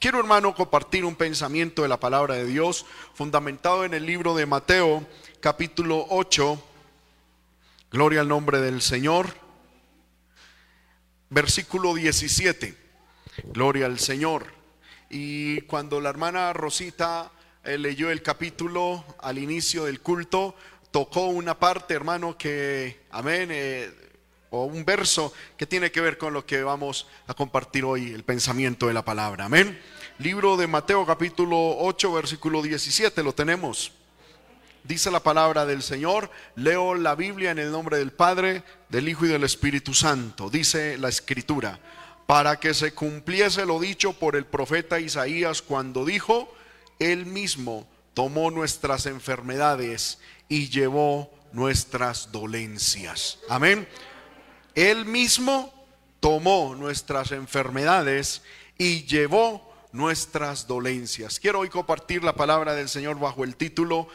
Quiero, hermano, compartir un pensamiento de la palabra de Dios fundamentado en el libro de Mateo, capítulo 8. Gloria al nombre del Señor. Versículo 17. Gloria al Señor. Y cuando la hermana Rosita eh, leyó el capítulo al inicio del culto, tocó una parte, hermano, que, amén, eh, o un verso que tiene que ver con lo que vamos a compartir hoy, el pensamiento de la palabra. Amén. Libro de Mateo capítulo 8, versículo 17, lo tenemos. Dice la palabra del Señor, leo la Biblia en el nombre del Padre, del Hijo y del Espíritu Santo. Dice la escritura, para que se cumpliese lo dicho por el profeta Isaías cuando dijo, Él mismo tomó nuestras enfermedades y llevó nuestras dolencias. Amén. Él mismo tomó nuestras enfermedades y llevó nuestras dolencias. Quiero hoy compartir la palabra del Señor bajo el título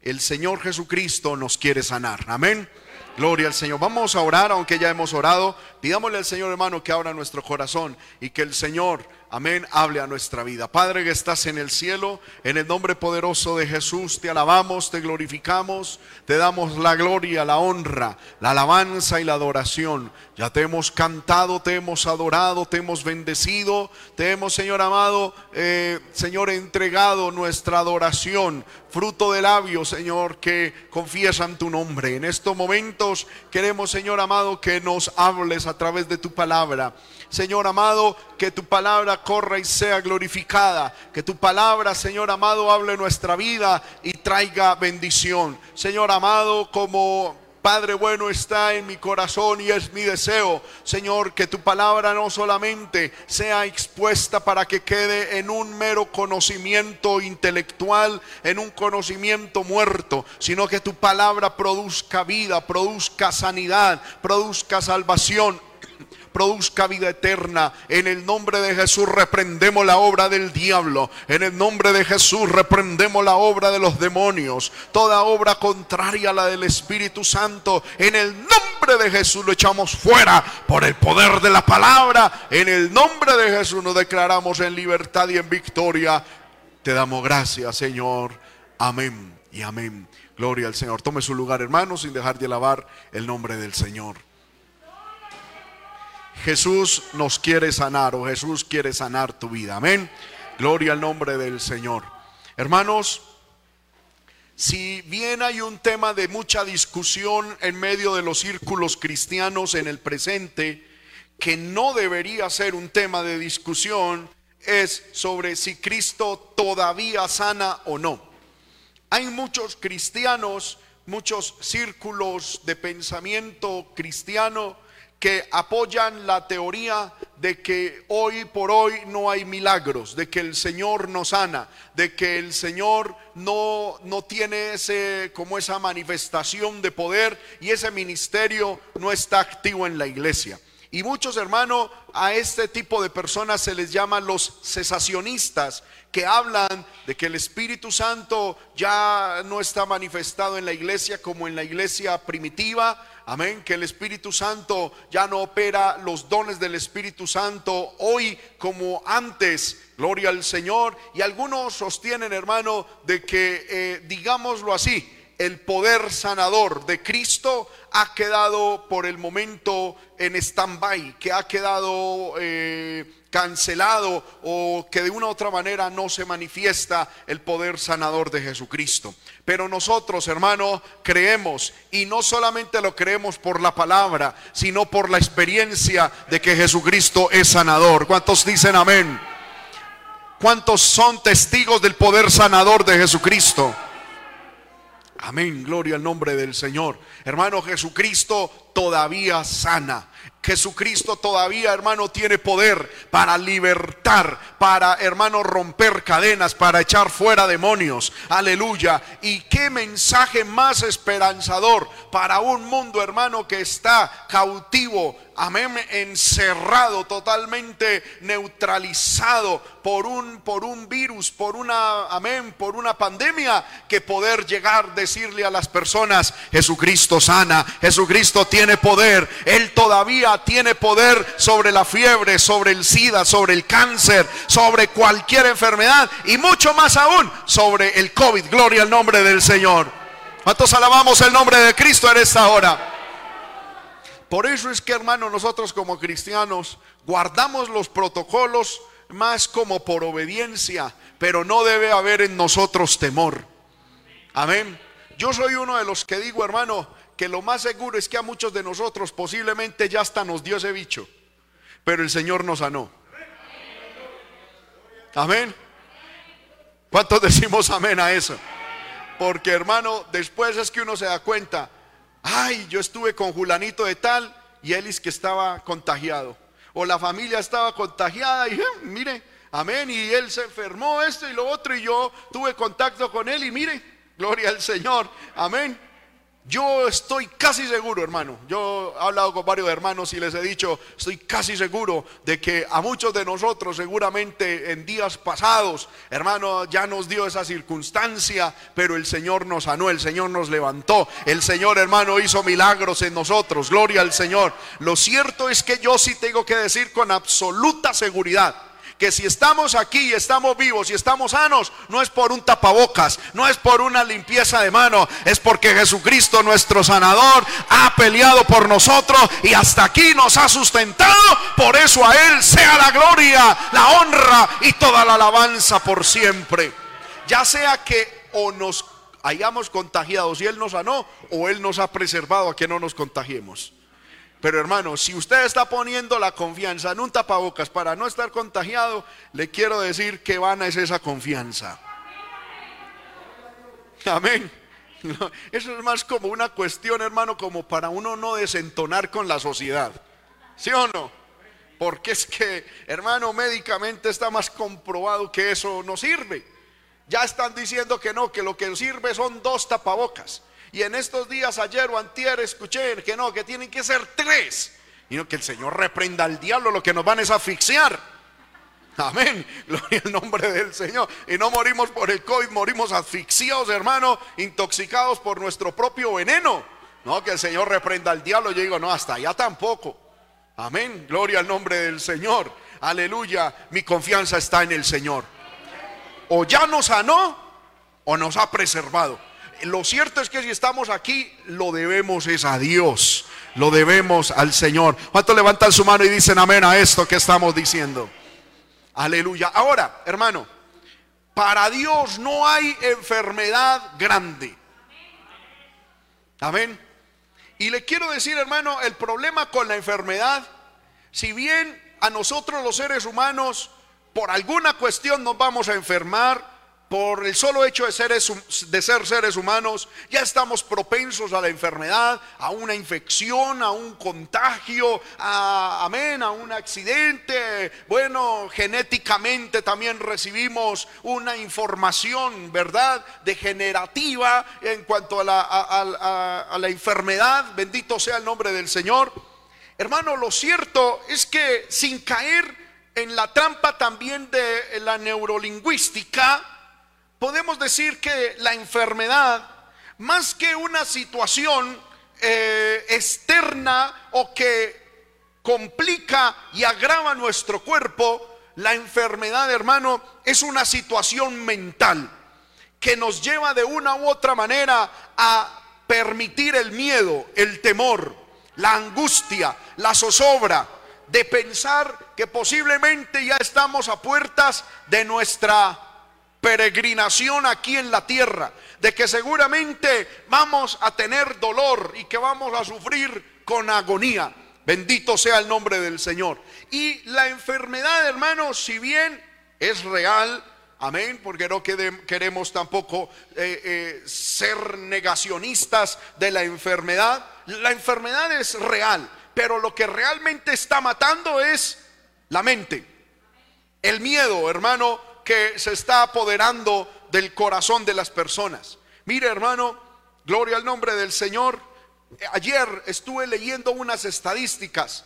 El Señor Jesucristo nos quiere sanar. Amén. Gloria al Señor. Vamos a orar, aunque ya hemos orado. Pidámosle al Señor hermano que abra nuestro corazón y que el Señor Amén, hable a nuestra vida. Padre que estás en el cielo, en el nombre poderoso de Jesús, te alabamos, te glorificamos, te damos la gloria, la honra, la alabanza y la adoración. Ya te hemos cantado, te hemos adorado, te hemos bendecido, te hemos, Señor amado, eh, Señor, entregado nuestra adoración, fruto de labios, Señor, que confiesan tu nombre. En estos momentos queremos, Señor amado, que nos hables a través de tu palabra. Señor amado, que tu palabra corra y sea glorificada. Que tu palabra, Señor amado, hable nuestra vida y traiga bendición. Señor amado, como Padre bueno está en mi corazón y es mi deseo, Señor, que tu palabra no solamente sea expuesta para que quede en un mero conocimiento intelectual, en un conocimiento muerto, sino que tu palabra produzca vida, produzca sanidad, produzca salvación produzca vida eterna. En el nombre de Jesús reprendemos la obra del diablo. En el nombre de Jesús reprendemos la obra de los demonios. Toda obra contraria a la del Espíritu Santo. En el nombre de Jesús lo echamos fuera por el poder de la palabra. En el nombre de Jesús nos declaramos en libertad y en victoria. Te damos gracias, Señor. Amén y amén. Gloria al Señor. Tome su lugar, hermano, sin dejar de alabar el nombre del Señor. Jesús nos quiere sanar o Jesús quiere sanar tu vida. Amén. Gloria al nombre del Señor. Hermanos, si bien hay un tema de mucha discusión en medio de los círculos cristianos en el presente, que no debería ser un tema de discusión, es sobre si Cristo todavía sana o no. Hay muchos cristianos, muchos círculos de pensamiento cristiano que apoyan la teoría de que hoy por hoy no hay milagros, de que el Señor no sana, de que el Señor no, no tiene ese, como esa manifestación de poder y ese ministerio no está activo en la iglesia. Y muchos hermanos, a este tipo de personas se les llama los cesacionistas, que hablan de que el Espíritu Santo ya no está manifestado en la iglesia como en la iglesia primitiva, Amén, que el Espíritu Santo ya no opera los dones del Espíritu Santo hoy como antes. Gloria al Señor. Y algunos sostienen, hermano, de que, eh, digámoslo así, el poder sanador de Cristo ha quedado por el momento en stand-by, que ha quedado eh, cancelado o que de una u otra manera no se manifiesta el poder sanador de Jesucristo. Pero nosotros, hermanos, creemos y no solamente lo creemos por la palabra, sino por la experiencia de que Jesucristo es sanador. ¿Cuántos dicen amén? ¿Cuántos son testigos del poder sanador de Jesucristo? Amén, gloria al nombre del Señor. Hermano, Jesucristo todavía sana. Jesucristo todavía, hermano, tiene poder para libertar, para, hermano, romper cadenas, para echar fuera demonios. Aleluya. Y qué mensaje más esperanzador para un mundo, hermano, que está cautivo amén, encerrado, totalmente neutralizado por un, por un virus, por una, amén, por una pandemia, que poder llegar, decirle a las personas, Jesucristo sana, Jesucristo tiene poder, Él todavía tiene poder sobre la fiebre, sobre el SIDA, sobre el cáncer, sobre cualquier enfermedad y mucho más aún sobre el COVID. Gloria al nombre del Señor. ¿Cuántos alabamos el nombre de Cristo en esta hora? Por eso es que, hermano, nosotros como cristianos guardamos los protocolos más como por obediencia, pero no debe haber en nosotros temor. Amén. Yo soy uno de los que digo, hermano, que lo más seguro es que a muchos de nosotros posiblemente ya hasta nos dio ese bicho, pero el Señor nos sanó. Amén. ¿Cuántos decimos amén a eso? Porque hermano, después es que uno se da cuenta, ay, yo estuve con Julanito de tal y él es que estaba contagiado. O la familia estaba contagiada y mire, amén, y él se enfermó esto y lo otro y yo tuve contacto con él y mire, gloria al Señor, amén. Yo estoy casi seguro, hermano. Yo he hablado con varios hermanos y les he dicho, estoy casi seguro de que a muchos de nosotros seguramente en días pasados, hermano, ya nos dio esa circunstancia, pero el Señor nos sanó, el Señor nos levantó, el Señor, hermano, hizo milagros en nosotros. Gloria al Señor. Lo cierto es que yo sí tengo que decir con absoluta seguridad que si estamos aquí y estamos vivos y estamos sanos, no es por un tapabocas, no es por una limpieza de mano, es porque Jesucristo nuestro sanador ha peleado por nosotros y hasta aquí nos ha sustentado. Por eso a Él sea la gloria, la honra y toda la alabanza por siempre. Ya sea que o nos hayamos contagiado si Él nos sanó o Él nos ha preservado a que no nos contagiemos. Pero hermano, si usted está poniendo la confianza en un tapabocas para no estar contagiado, le quiero decir que vana es esa confianza. Amén. Eso es más como una cuestión, hermano, como para uno no desentonar con la sociedad. ¿Sí o no? Porque es que, hermano, médicamente está más comprobado que eso no sirve. Ya están diciendo que no, que lo que sirve son dos tapabocas. Y en estos días, ayer o antier, escuché que no, que tienen que ser tres. Y no, que el Señor reprenda al diablo, lo que nos van es asfixiar. Amén. Gloria al nombre del Señor. Y no morimos por el COVID, morimos asfixiados, hermano, intoxicados por nuestro propio veneno. No, que el Señor reprenda al diablo. Yo digo, no, hasta allá tampoco. Amén. Gloria al nombre del Señor. Aleluya. Mi confianza está en el Señor. O ya nos sanó o nos ha preservado lo cierto es que si estamos aquí, lo debemos es a Dios, lo debemos al Señor. ¿Cuántos levantan su mano y dicen amén a esto que estamos diciendo? Aleluya. Ahora, hermano, para Dios no hay enfermedad grande. Amén. Y le quiero decir, hermano, el problema con la enfermedad, si bien a nosotros los seres humanos, por alguna cuestión nos vamos a enfermar, por el solo hecho de, de ser seres humanos, ya estamos propensos a la enfermedad, a una infección, a un contagio, a, amén, a un accidente. Bueno, genéticamente también recibimos una información, ¿verdad?, degenerativa en cuanto a la, a la enfermedad. Bendito sea el nombre del Señor. Hermano, lo cierto es que sin caer en la trampa también de la neurolingüística, podemos decir que la enfermedad, más que una situación eh, externa o que complica y agrava nuestro cuerpo, la enfermedad, hermano, es una situación mental que nos lleva de una u otra manera a permitir el miedo, el temor, la angustia, la zozobra de pensar que posiblemente ya estamos a puertas de nuestra peregrinación aquí en la tierra, de que seguramente vamos a tener dolor y que vamos a sufrir con agonía. Bendito sea el nombre del Señor. Y la enfermedad, hermanos, si bien es real, amén, porque no queremos tampoco eh, eh, ser negacionistas de la enfermedad, la enfermedad es real, pero lo que realmente está matando es la mente. El miedo, hermano, que se está apoderando del corazón de las personas. Mire, hermano, gloria al nombre del Señor. Ayer estuve leyendo unas estadísticas.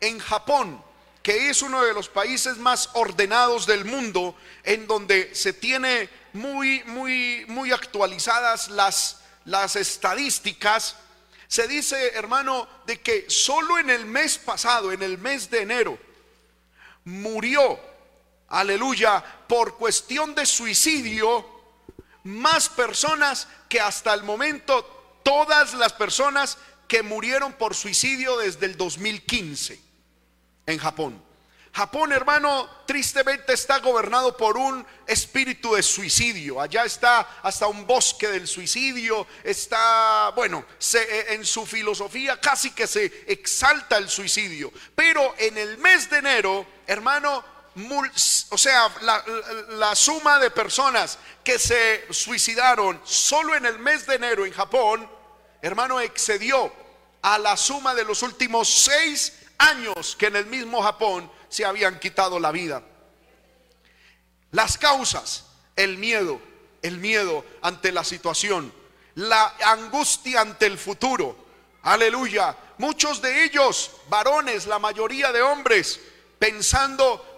En Japón, que es uno de los países más ordenados del mundo, en donde se tiene muy, muy, muy actualizadas las, las estadísticas, Se dice, hermano, de que solo en el mes pasado, en el mes de enero, murió, aleluya, por cuestión de suicidio, más personas que hasta el momento todas las personas que murieron por suicidio desde el 2015 en Japón. Japón, hermano, tristemente está gobernado por un espíritu de suicidio. Allá está hasta un bosque del suicidio. Está, bueno, eh, en su filosofía casi que se exalta el suicidio. Pero en el mes de enero, hermano, o sea, la, la, suma de personas que se suicidaron solo en el mes de enero en Japón, hermano, excedió a la suma de los últimos seis años que en el mismo Japón se habían quitado la vida. Las causas, el miedo, el miedo ante la situación, la angustia ante el futuro. Aleluya. Muchos de ellos, varones, la mayoría de hombres, pensando,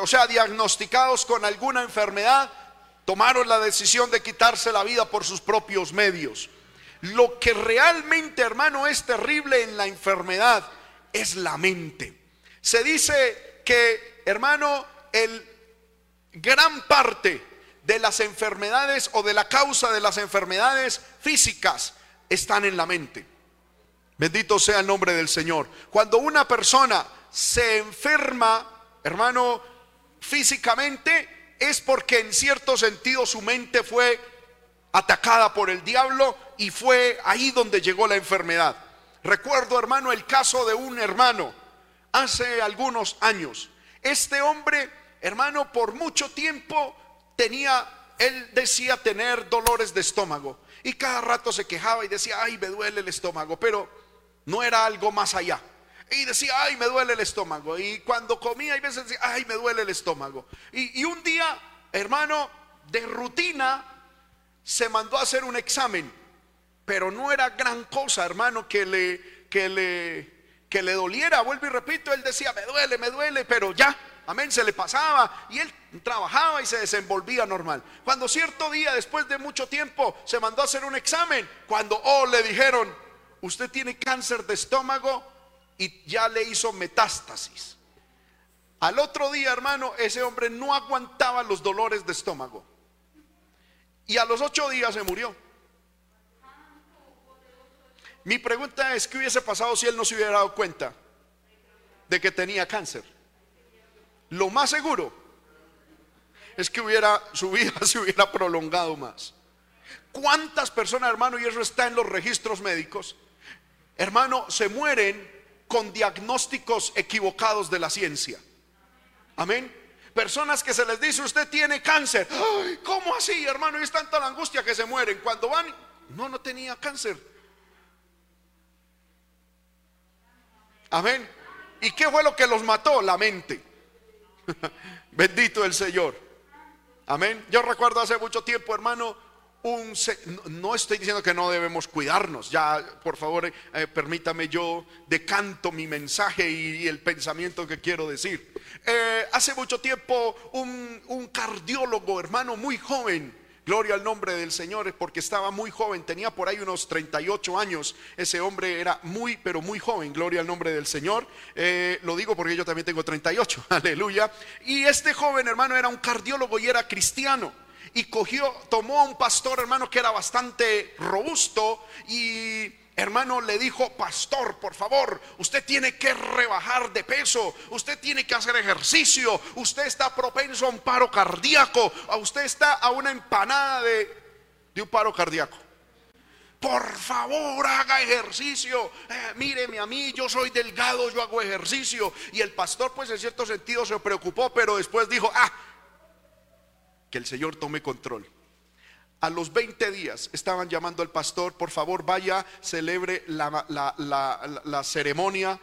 o sea, diagnosticados con alguna enfermedad, tomaron la decisión de quitarse la vida por sus propios medios. Lo que realmente, hermano, es terrible en la enfermedad es la mente. Se dice que, hermano, el gran parte de las enfermedades o de la causa de las enfermedades físicas están en la mente. Bendito sea el nombre del Señor. Cuando una persona se enferma, hermano, físicamente, es porque en cierto sentido su mente fue atacada por el diablo y fue ahí donde llegó la enfermedad. Recuerdo, hermano, el caso de un hermano hace algunos años. Este hombre, hermano, por mucho tiempo tenía, él decía tener dolores de estómago. Y cada rato se quejaba y decía, ay, me duele el estómago, pero no era algo más allá. Y decía, ay, me duele el estómago. Y cuando comía, hay veces decía, ay, me duele el estómago. Y, y un día, hermano, de rutina, se mandó a hacer un examen. Pero no era gran cosa, hermano, que le, que le que le doliera, vuelvo y repito, él decía, me duele, me duele, pero ya, amén, se le pasaba y él trabajaba y se desenvolvía normal. Cuando cierto día, después de mucho tiempo, se mandó a hacer un examen, cuando, oh, le dijeron, usted tiene cáncer de estómago y ya le hizo metástasis. Al otro día, hermano, ese hombre no aguantaba los dolores de estómago. Y a los ocho días se murió. Mi pregunta es, ¿qué hubiese pasado si él no se hubiera dado cuenta de que tenía cáncer? Lo más seguro es que hubiera, su vida se hubiera prolongado más. ¿Cuántas personas, hermano, y eso está en los registros médicos, hermano, se mueren con diagnósticos equivocados de la ciencia? Amén. Personas que se les dice, usted tiene cáncer. ¿Cómo así, hermano? Y es tanta la angustia que se mueren. Cuando van, no, no tenía cáncer Amén. ¿Y qué fue lo que los mató? La mente. Bendito el Señor. Amén. Yo recuerdo hace mucho tiempo, hermano, no estoy diciendo que no debemos cuidarnos. Ya, por favor, eh, permítame yo decanto mi mensaje y, el pensamiento que quiero decir. Eh, hace mucho tiempo un, cardiólogo, hermano, muy joven, Gloria al nombre del Señor, porque estaba muy joven, tenía por ahí unos 38 años. Ese hombre era muy, pero muy joven. Gloria al nombre del Señor. Eh, lo digo porque yo también tengo 38. Aleluya. Y este joven hermano era un cardiólogo y era cristiano. Y cogió, tomó a un pastor hermano que era bastante robusto y hermano le dijo, pastor, por favor, usted tiene que rebajar de peso, usted tiene que hacer ejercicio, usted está propenso a un paro cardíaco, a usted está a una empanada de, un paro cardíaco. Por favor, haga ejercicio. Eh, míreme a mí, yo soy delgado, yo hago ejercicio. Y el pastor, pues en cierto sentido se preocupó, pero después dijo, ah, que el Señor tome control. A los 20 días estaban llamando al pastor, por favor vaya, celebre la, ceremonia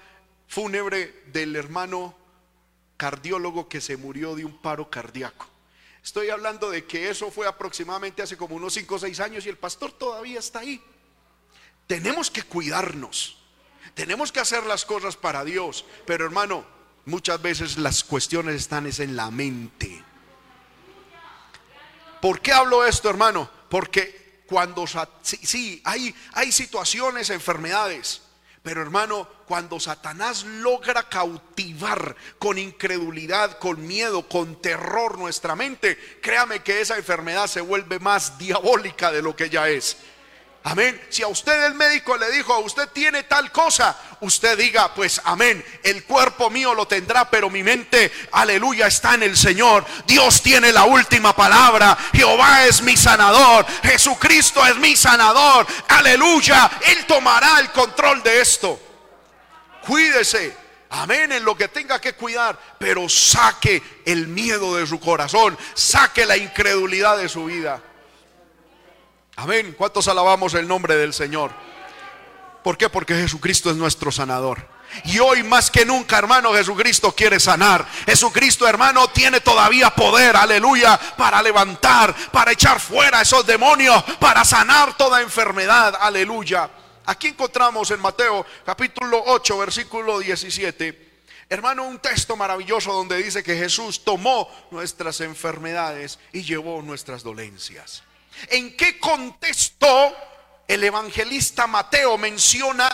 fúnebre del hermano cardiólogo que se murió de un paro cardíaco. Estoy hablando de que eso fue aproximadamente hace como unos 5 o 6 años y el pastor todavía está ahí. Tenemos que cuidarnos, tenemos que hacer las cosas para Dios, pero hermano, muchas veces las cuestiones están es en la mente. ¿Por qué hablo esto, hermano? Porque cuando sí, sí, hay, hay situaciones, enfermedades, pero hermano, cuando Satanás logra cautivar con incredulidad, con miedo, con terror nuestra mente, créame que esa enfermedad se vuelve más diabólica de lo que ya es. Amén. Si a usted el médico le dijo, usted tiene tal cosa, usted diga, pues amén, el cuerpo mío lo tendrá, pero mi mente, aleluya, está en el Señor. Dios tiene la última palabra. Jehová es mi sanador. Jesucristo es mi sanador. Aleluya. Él tomará el control de esto. Cuídese. Amén, en lo que tenga que cuidar, pero saque el miedo de su corazón, saque la incredulidad de su vida. Amén. ¿Cuántos alabamos el nombre del Señor? ¿Por qué? Porque Jesucristo es nuestro sanador. Y hoy más que nunca, hermano, Jesucristo quiere sanar. Jesucristo, hermano, tiene todavía poder, aleluya, para levantar, para echar fuera esos demonios, para sanar toda enfermedad, aleluya. Aquí encontramos en Mateo capítulo 8, versículo 17. Hermano, un texto maravilloso donde dice que Jesús tomó nuestras enfermedades y llevó nuestras dolencias. ¿En qué contexto el evangelista Mateo menciona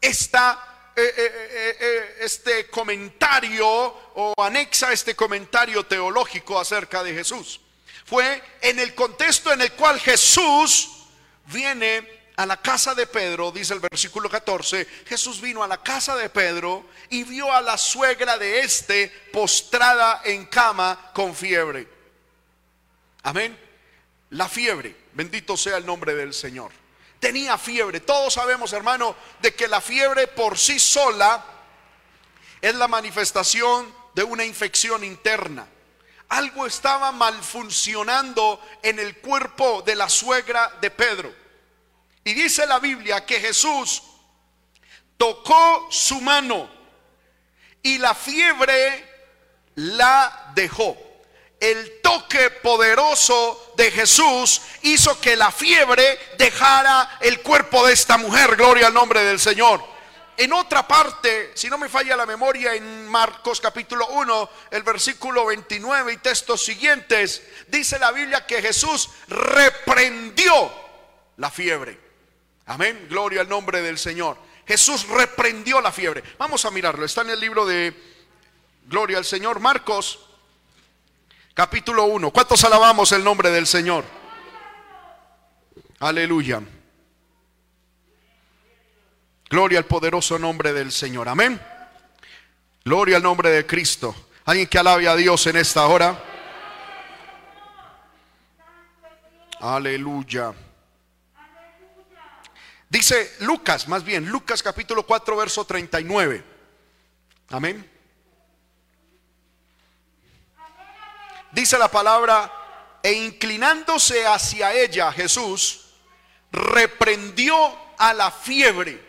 esta, eh, eh, eh, este comentario o anexa este comentario teológico acerca de Jesús? Fue en el contexto en el cual Jesús viene a la casa de Pedro, dice el versículo 14, Jesús vino a la casa de Pedro y vio a la suegra de este postrada en cama con fiebre. Amén la fiebre. Bendito sea el nombre del Señor. Tenía fiebre. Todos sabemos, hermano, de que la fiebre por sí sola es la manifestación de una infección interna. Algo estaba mal funcionando en el cuerpo de la suegra de Pedro. Y dice la Biblia que Jesús tocó su mano y la fiebre la dejó el toque poderoso de Jesús hizo que la fiebre dejara el cuerpo de esta mujer. Gloria al nombre del Señor. En otra parte, si no me falla la memoria, en Marcos capítulo 1, el versículo 29 y textos siguientes, dice la Biblia que Jesús reprendió la fiebre. Amén, gloria al nombre del Señor. Jesús reprendió la fiebre. Vamos a mirarlo, está en el libro de Gloria al Señor, Marcos capítulo 1. ¿Cuántos alabamos el nombre del Señor? Aleluya. Gloria al poderoso nombre del Señor. Amén. Gloria al nombre de Cristo. Alguien que alabe a Dios en esta hora. Aleluya. Dice Lucas, más bien, Lucas capítulo 4, verso 39. Amén. Dice la palabra, e inclinándose hacia ella Jesús, reprendió a la fiebre.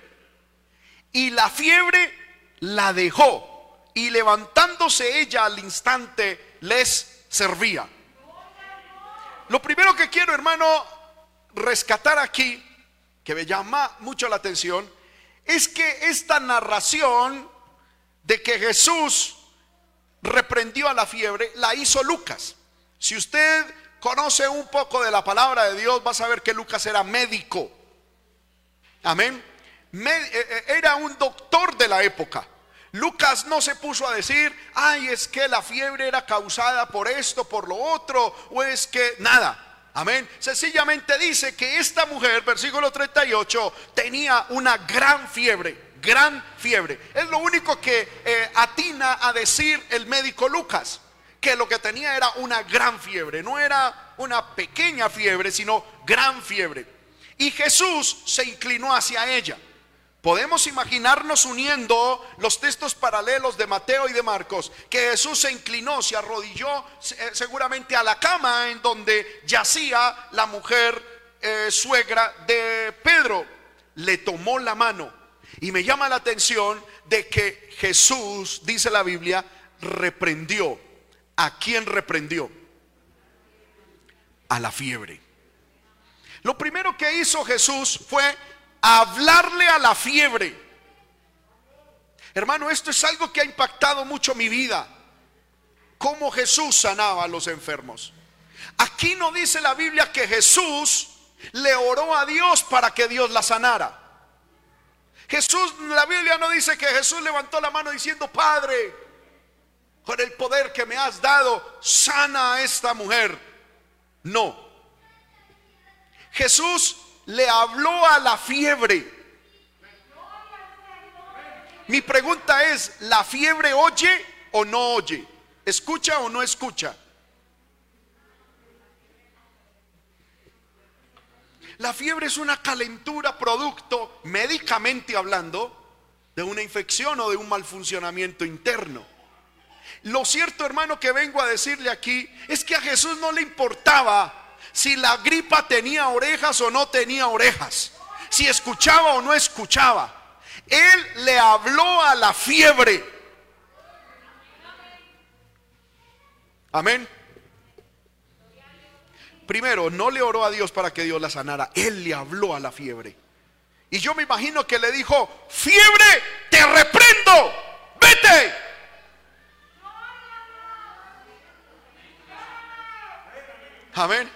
Y la fiebre la dejó. Y levantándose ella al instante, les servía. Lo primero que quiero, hermano, rescatar aquí, que me llama mucho la atención, es que esta narración de que Jesús reprendió a la fiebre, la hizo Lucas. Si usted conoce un poco de la palabra de Dios, va a saber que Lucas era médico. Amén. Eh, eh, era un doctor de la época. Lucas no se puso a decir, ay, es que la fiebre era causada por esto, por lo otro, o es que nada. Amén. Sencillamente dice que esta mujer, versículo 38, tenía una gran fiebre gran fiebre. Es lo único que eh, atina a decir el médico Lucas, que lo que tenía era una gran fiebre, no era una pequeña fiebre, sino gran fiebre. Y Jesús se inclinó hacia ella. Podemos imaginarnos uniendo los textos paralelos de Mateo y de Marcos, que Jesús se inclinó, se arrodilló eh, seguramente a la cama en donde yacía la mujer eh, suegra de Pedro. Le tomó la mano y me llama la atención de que Jesús, dice la Biblia, reprendió. ¿A quién reprendió? A la fiebre. Lo primero que hizo Jesús fue hablarle a la fiebre. Hermano, esto es algo que ha impactado mucho mi vida. Cómo Jesús sanaba a los enfermos. Aquí no dice la Biblia que Jesús le oró a Dios para que Dios la sanara. Jesús, la Biblia no dice que Jesús levantó la mano diciendo, Padre, con el poder que me has dado, sana a esta mujer. No. Jesús le habló a la fiebre. Mi pregunta es, ¿la fiebre oye o no oye? ¿Escucha o no escucha? La fiebre es una calentura producto, médicamente hablando, de una infección o de un mal funcionamiento interno. Lo cierto, hermano, que vengo a decirle aquí es que a Jesús no le importaba si la gripa tenía orejas o no tenía orejas, si escuchaba o no escuchaba. Él le habló a la fiebre. Amén. Primero, no le oró a Dios para que Dios la sanara. Él le habló a la fiebre. Y yo me imagino que le dijo, fiebre, te reprendo, vete. Amén.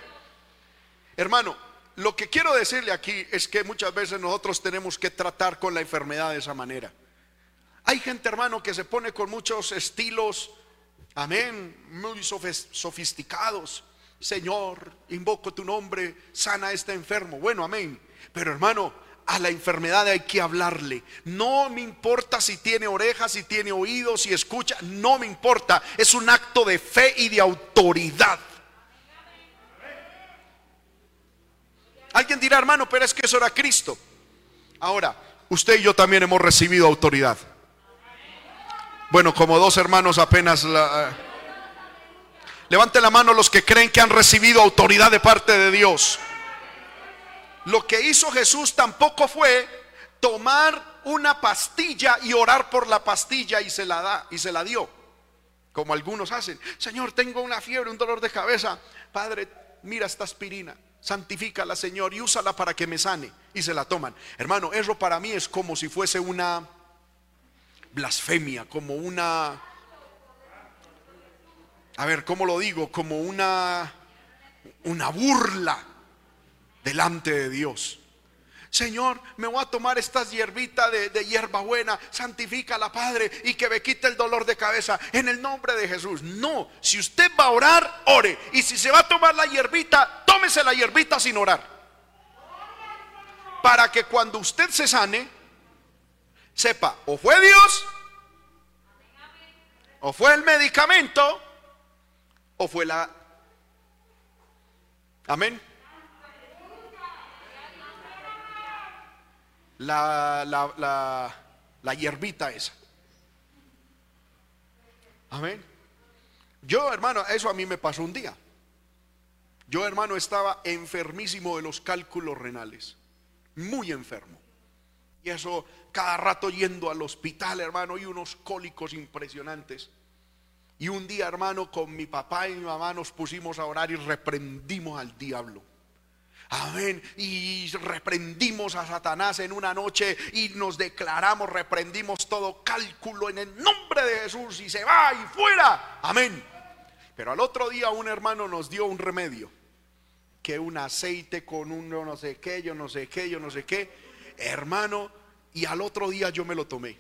Hermano, lo que quiero decirle aquí es que muchas veces nosotros tenemos que tratar con la enfermedad de esa manera. Hay gente, hermano, que se pone con muchos estilos, amén, muy sofisticados. Señor, invoco tu nombre, sana a este enfermo. Bueno, amén. Pero hermano, a la enfermedad hay que hablarle. No me importa si tiene orejas, si tiene oídos, si escucha, no me importa. Es un acto de fe y de autoridad. Alguien dirá, hermano, pero es que eso era Cristo. Ahora, usted y yo también hemos recibido autoridad. Bueno, como dos hermanos apenas la Levanten la mano los que creen que han recibido autoridad de parte de Dios. Lo que hizo Jesús tampoco fue tomar una pastilla y orar por la pastilla y se la da y se la dio. Como algunos hacen. Señor, tengo una fiebre, un dolor de cabeza. Padre, mira esta aspirina. Santifícala, Señor, y úsala para que me sane. Y se la toman. Hermano, eso para mí es como si fuese una blasfemia, como una a ver, ¿cómo lo digo? Como una, una burla delante de Dios. Señor, me voy a tomar estas hierbitas de, de hierba buena, la Padre, y que me quite el dolor de cabeza en el nombre de Jesús. No, si usted va a orar, ore. Y si se va a tomar la hierbita, tómese la hierbita sin orar. Para que cuando usted se sane, sepa, o fue Dios, o fue el medicamento, ¿O fue la... Amén? La, la, la, hierbita esa. Amén. Yo, hermano, eso a mí me pasó un día. Yo, hermano, estaba enfermísimo de los cálculos renales. Muy enfermo. Y eso cada rato yendo al hospital, hermano, y unos cólicos impresionantes. Y un día, hermano, con mi papá y mi mamá nos pusimos a orar y reprendimos al diablo. Amén. Y reprendimos a Satanás en una noche y nos declaramos, reprendimos todo cálculo en el nombre de Jesús y se va y fuera. Amén. Pero al otro día un hermano nos dio un remedio, que un aceite con un no sé qué, yo no sé qué, yo no sé qué. Hermano, y al otro día yo me lo tomé.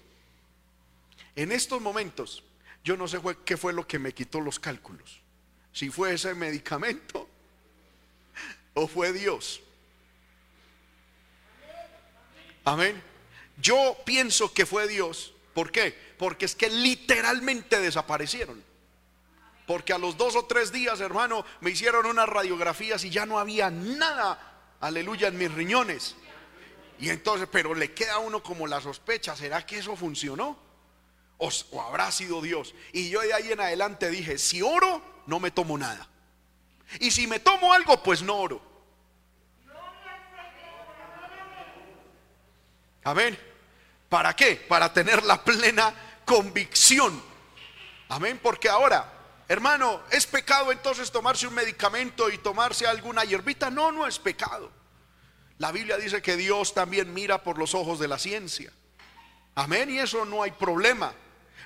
En estos momentos yo no sé qué fue lo que me quitó los cálculos. Si fue ese medicamento o fue Dios. Amén. Yo pienso que fue Dios. ¿Por qué? Porque es que literalmente desaparecieron. Porque a los dos o tres días, hermano, me hicieron unas radiografías y ya no había nada, aleluya, en mis riñones. Y entonces, pero le queda a uno como la sospecha, ¿será que eso funcionó? O, habrá sido Dios. Y yo de ahí en adelante dije, si oro, no me tomo nada. Y si me tomo algo, pues no oro. Amén. ¿Para qué? Para tener la plena convicción. Amén. Porque ahora, hermano, ¿es pecado entonces tomarse un medicamento y tomarse alguna hierbita? No, no es pecado. La Biblia dice que Dios también mira por los ojos de la ciencia. Amén. Y eso no hay problema.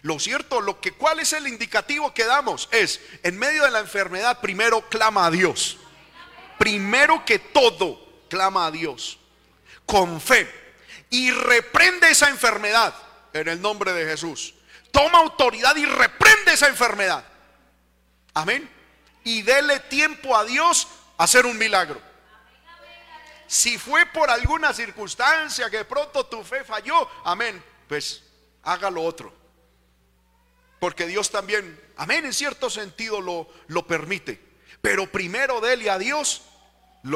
Lo cierto, lo que cuál es el indicativo que damos es en medio de la enfermedad primero clama a Dios. Primero que todo, clama a Dios con fe y reprende esa enfermedad en el nombre de Jesús. Toma autoridad y reprende esa enfermedad. Amén. Y dele tiempo a Dios a hacer un milagro. Si fue por alguna circunstancia que pronto tu fe falló, amén, pues haga lo otro. Porque Dios también, amén, en cierto sentido lo, lo permite. Pero primero dele a Dios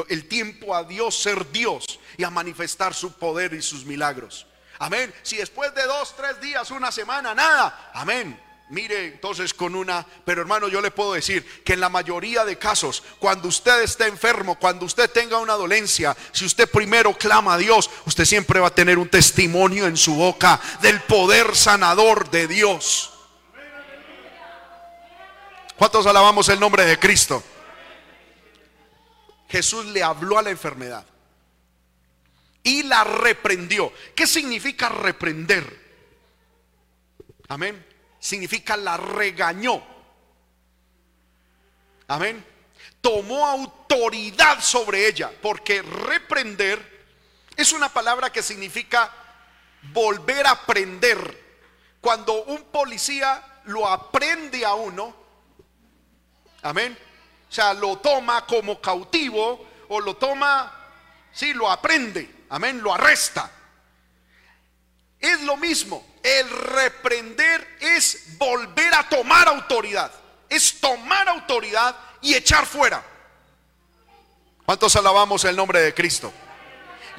el tiempo a Dios ser Dios y a manifestar su poder y sus milagros. Amén. Si después de dos, tres días, una semana, nada. Amén. Mire, entonces con una, pero hermano, yo le puedo decir que en la mayoría de casos, cuando usted esté enfermo, cuando usted tenga una dolencia, si usted primero clama a Dios, usted siempre va a tener un testimonio en su boca del poder sanador de Dios. ¿Cuántos alabamos el nombre de Cristo? Jesús le habló a la enfermedad y la reprendió. ¿Qué significa reprender? Amén. Significa la regañó. Amén. Tomó autoridad sobre ella, porque reprender es una palabra que significa volver a aprender. Cuando un policía lo aprende a uno, amén, o sea, lo toma como cautivo o lo toma, sí, lo aprende, amén, lo arresta. Es lo mismo, el reprender es volver a tomar autoridad, es tomar autoridad y echar fuera. ¿Cuántos alabamos el nombre de Cristo?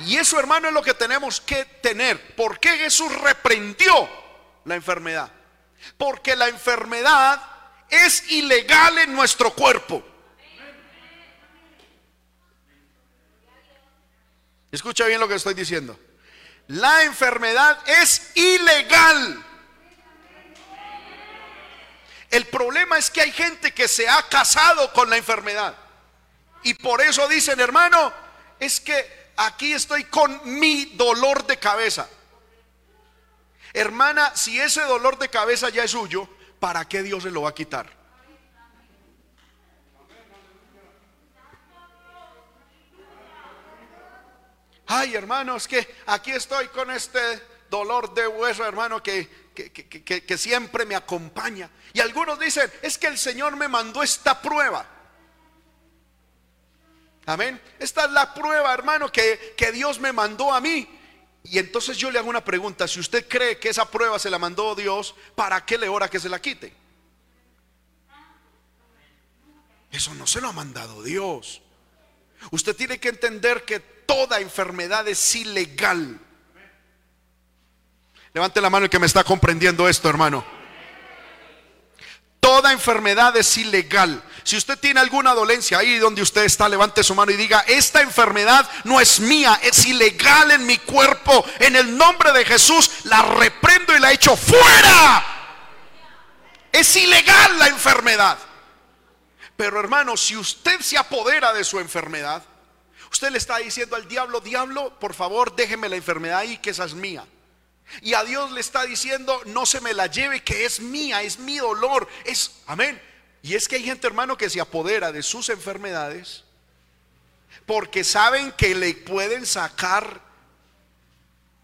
Y eso, hermano, es lo que tenemos que tener. ¿Por qué Jesús reprendió la enfermedad? Porque la enfermedad es ilegal en nuestro cuerpo. Escucha bien lo que estoy diciendo. La enfermedad es ilegal. El problema es que hay gente que se ha casado con la enfermedad. Y por eso dicen, hermano, es que aquí estoy con mi dolor de cabeza. Hermana, si ese dolor de cabeza ya es suyo, ¿para qué Dios se lo va a quitar? ay hermanos, que aquí estoy con este dolor de hueso, hermano, que, que, siempre me acompaña. Y algunos dicen, es que el Señor me mandó esta prueba. Amén. Esta es la prueba, hermano, que, que Dios me mandó a mí. Y entonces yo le hago una pregunta, si usted cree que esa prueba se la mandó Dios, ¿para qué le ora que se la quite? Eso no se lo ha mandado Dios. Usted tiene que entender que toda enfermedad es ilegal. Levante la mano el que me está comprendiendo esto, hermano. Toda enfermedad es ilegal. Si usted tiene alguna dolencia ahí donde usted está, levante su mano y diga, esta enfermedad no es mía, es ilegal en mi cuerpo. En el nombre de Jesús la reprendo y la echo fuera. Es ilegal la enfermedad. Pero hermano, si usted se apodera de su enfermedad, Usted le está diciendo al diablo, diablo, por favor, déjeme la enfermedad ahí, que esa es mía. Y a Dios le está diciendo, no se me la lleve, que es mía, es mi dolor, es, amén. Y es que hay gente, hermano, que se apodera de sus enfermedades porque saben que le pueden sacar,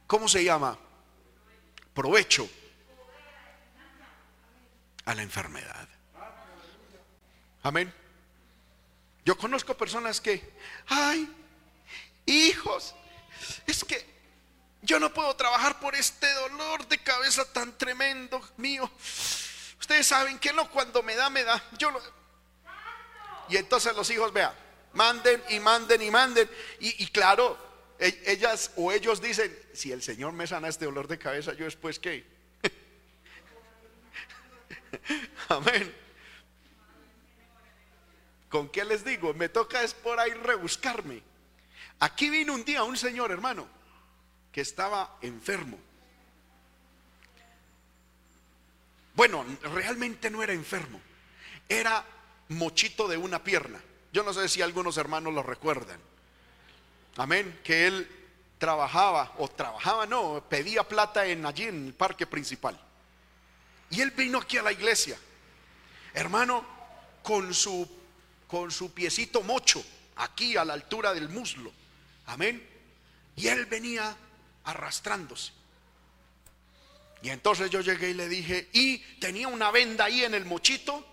¿cómo se llama? Provecho a la enfermedad. Amén. Yo conozco personas que, ay, hijos, es que yo no puedo trabajar por este dolor de cabeza tan tremendo mío. Ustedes saben que no, cuando me da, me da. Yo Y entonces los hijos, vean, manden y manden y manden. Y, y, claro, e, ellas o ellos dicen, si el Señor me sana este dolor de cabeza, yo después qué. Amén. ¿Con qué les digo? Me toca es por ahí rebuscarme. Aquí vino un día un señor hermano que estaba enfermo. Bueno, realmente no era enfermo, era mochito de una pierna. Yo no sé si algunos hermanos lo recuerdan. Amén, que él trabajaba, o trabajaba, no, pedía plata en allí en el parque principal. Y él vino aquí a la iglesia, hermano, con su con su piecito mocho, aquí a la altura del muslo, Amén. Y él venía arrastrándose. Y entonces yo llegué y le dije, y tenía una venda ahí en el mochito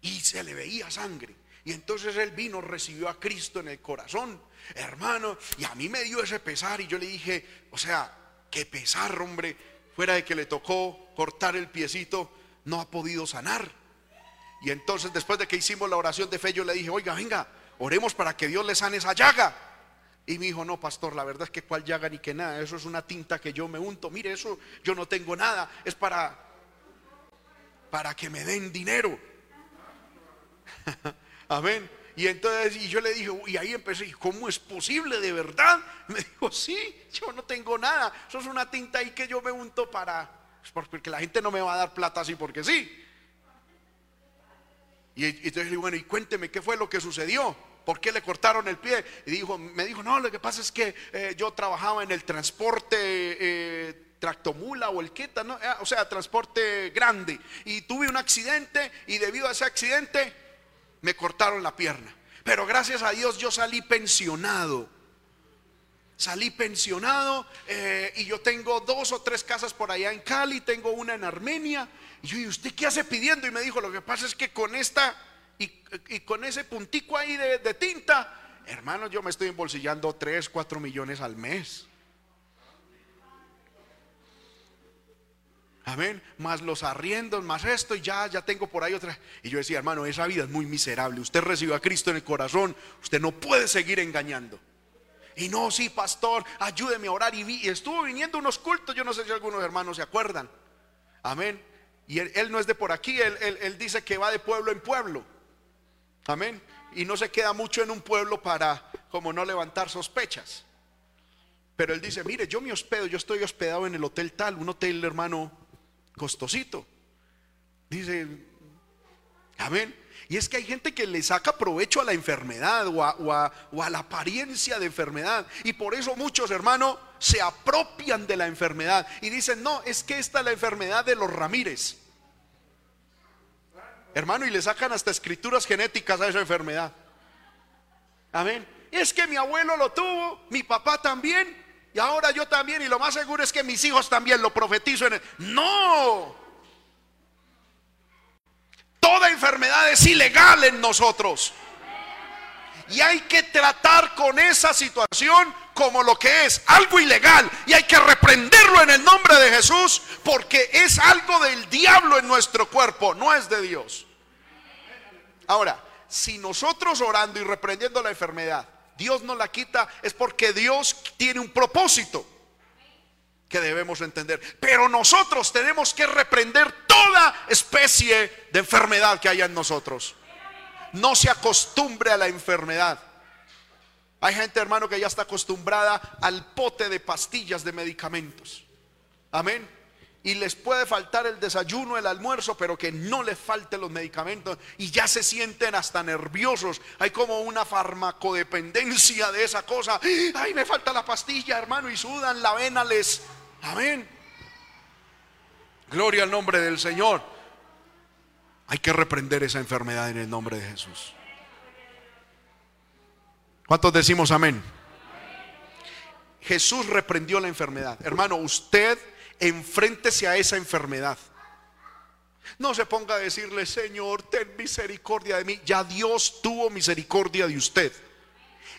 y se le veía sangre. Y entonces él vino, recibió a Cristo en el corazón, hermano, y a mí me dio ese pesar y yo le dije, o sea, qué pesar, hombre, fuera de que le tocó cortar el piecito, no ha podido sanar. Y entonces después de que hicimos la oración de fe, yo le dije, oiga, venga, oremos para que Dios le sane esa llaga. Y me dijo, no, pastor, la verdad es que cuál llaga ni que nada, eso es una tinta que yo me unto. Mire, eso yo no tengo nada, es para, para que me den dinero. Amén. Y entonces y yo le dije, y ahí empecé, ¿cómo es posible de verdad? Me dijo, sí, yo no tengo nada, eso es una tinta ahí que yo me unto para, porque la gente no me va a dar plata así porque sí. Y, entonces le digo, bueno, y cuénteme qué fue lo que sucedió. ¿Por qué le cortaron el pie? Y dijo, me dijo, no, lo que pasa es que eh, yo trabajaba en el transporte eh, tractomula o el queta, ¿no? Ah, o sea, transporte grande. Y tuve un accidente y debido a ese accidente me cortaron la pierna. Pero gracias a Dios yo salí pensionado. Salí pensionado eh, y yo tengo dos o tres casas por allá en Cali, tengo una en Armenia. Y yo, ¿y usted qué hace pidiendo? Y me dijo, lo que pasa es que con esta y, con ese puntico ahí de, tinta, hermano, yo me estoy embolsillando 3, 4 millones al mes. Amén. Más los arriendos, más esto, y ya, ya tengo por ahí otra. Y yo decía, hermano, esa vida es muy miserable. Usted recibió a Cristo en el corazón, usted no puede seguir engañando. Y no, sí, pastor, ayúdeme a orar. Y, estuvo viniendo unos cultos, yo no sé si algunos hermanos se acuerdan. Amén. Y él, no es de por aquí, él dice que va de pueblo en pueblo. Amén. Y no se queda mucho en un pueblo para como no levantar sospechas. Pero él dice, mire, yo me hospedo, yo estoy hospedado en el hotel tal, un hotel hermano costosito. Dice, amén. Y es que hay gente que le saca provecho a la enfermedad o a, o a la apariencia de enfermedad. Y por eso muchos hermanos se apropian de la enfermedad y dicen, no, es que esta es la enfermedad de los Ramírez. Hermano, y le sacan hasta escrituras genéticas a esa enfermedad. Amén. Es que mi abuelo lo tuvo, mi papá también, y ahora yo también, y lo más seguro es que mis hijos también lo profetizo en. No. Toda enfermedad es ilegal en nosotros. Y hay que tratar con esa situación como lo que es, algo ilegal. Y hay que reprenderlo en el nombre de Jesús porque es algo del diablo en nuestro cuerpo, no es de Dios. Ahora, si nosotros orando y reprendiendo la enfermedad, Dios no la quita, es porque Dios tiene un propósito que debemos entender. Pero nosotros tenemos que reprender toda especie de enfermedad que haya en nosotros no se acostumbre a la enfermedad. Hay gente, hermano, que ya está acostumbrada al pote de pastillas de medicamentos. Amén. Y les puede faltar el desayuno, el almuerzo, pero que no les falte los medicamentos. Y ya se sienten hasta nerviosos. Hay como una farmacodependencia de esa cosa. Ay, me falta la pastilla, hermano, y sudan la vena les. Amén. Gloria al nombre del Señor. Hay que reprender esa enfermedad en el nombre de Jesús. ¿Cuántos decimos amén? Jesús reprendió la enfermedad. Hermano, usted enfréntese a esa enfermedad. No se ponga a decirle, Señor, ten misericordia de mí. Ya Dios tuvo misericordia de usted.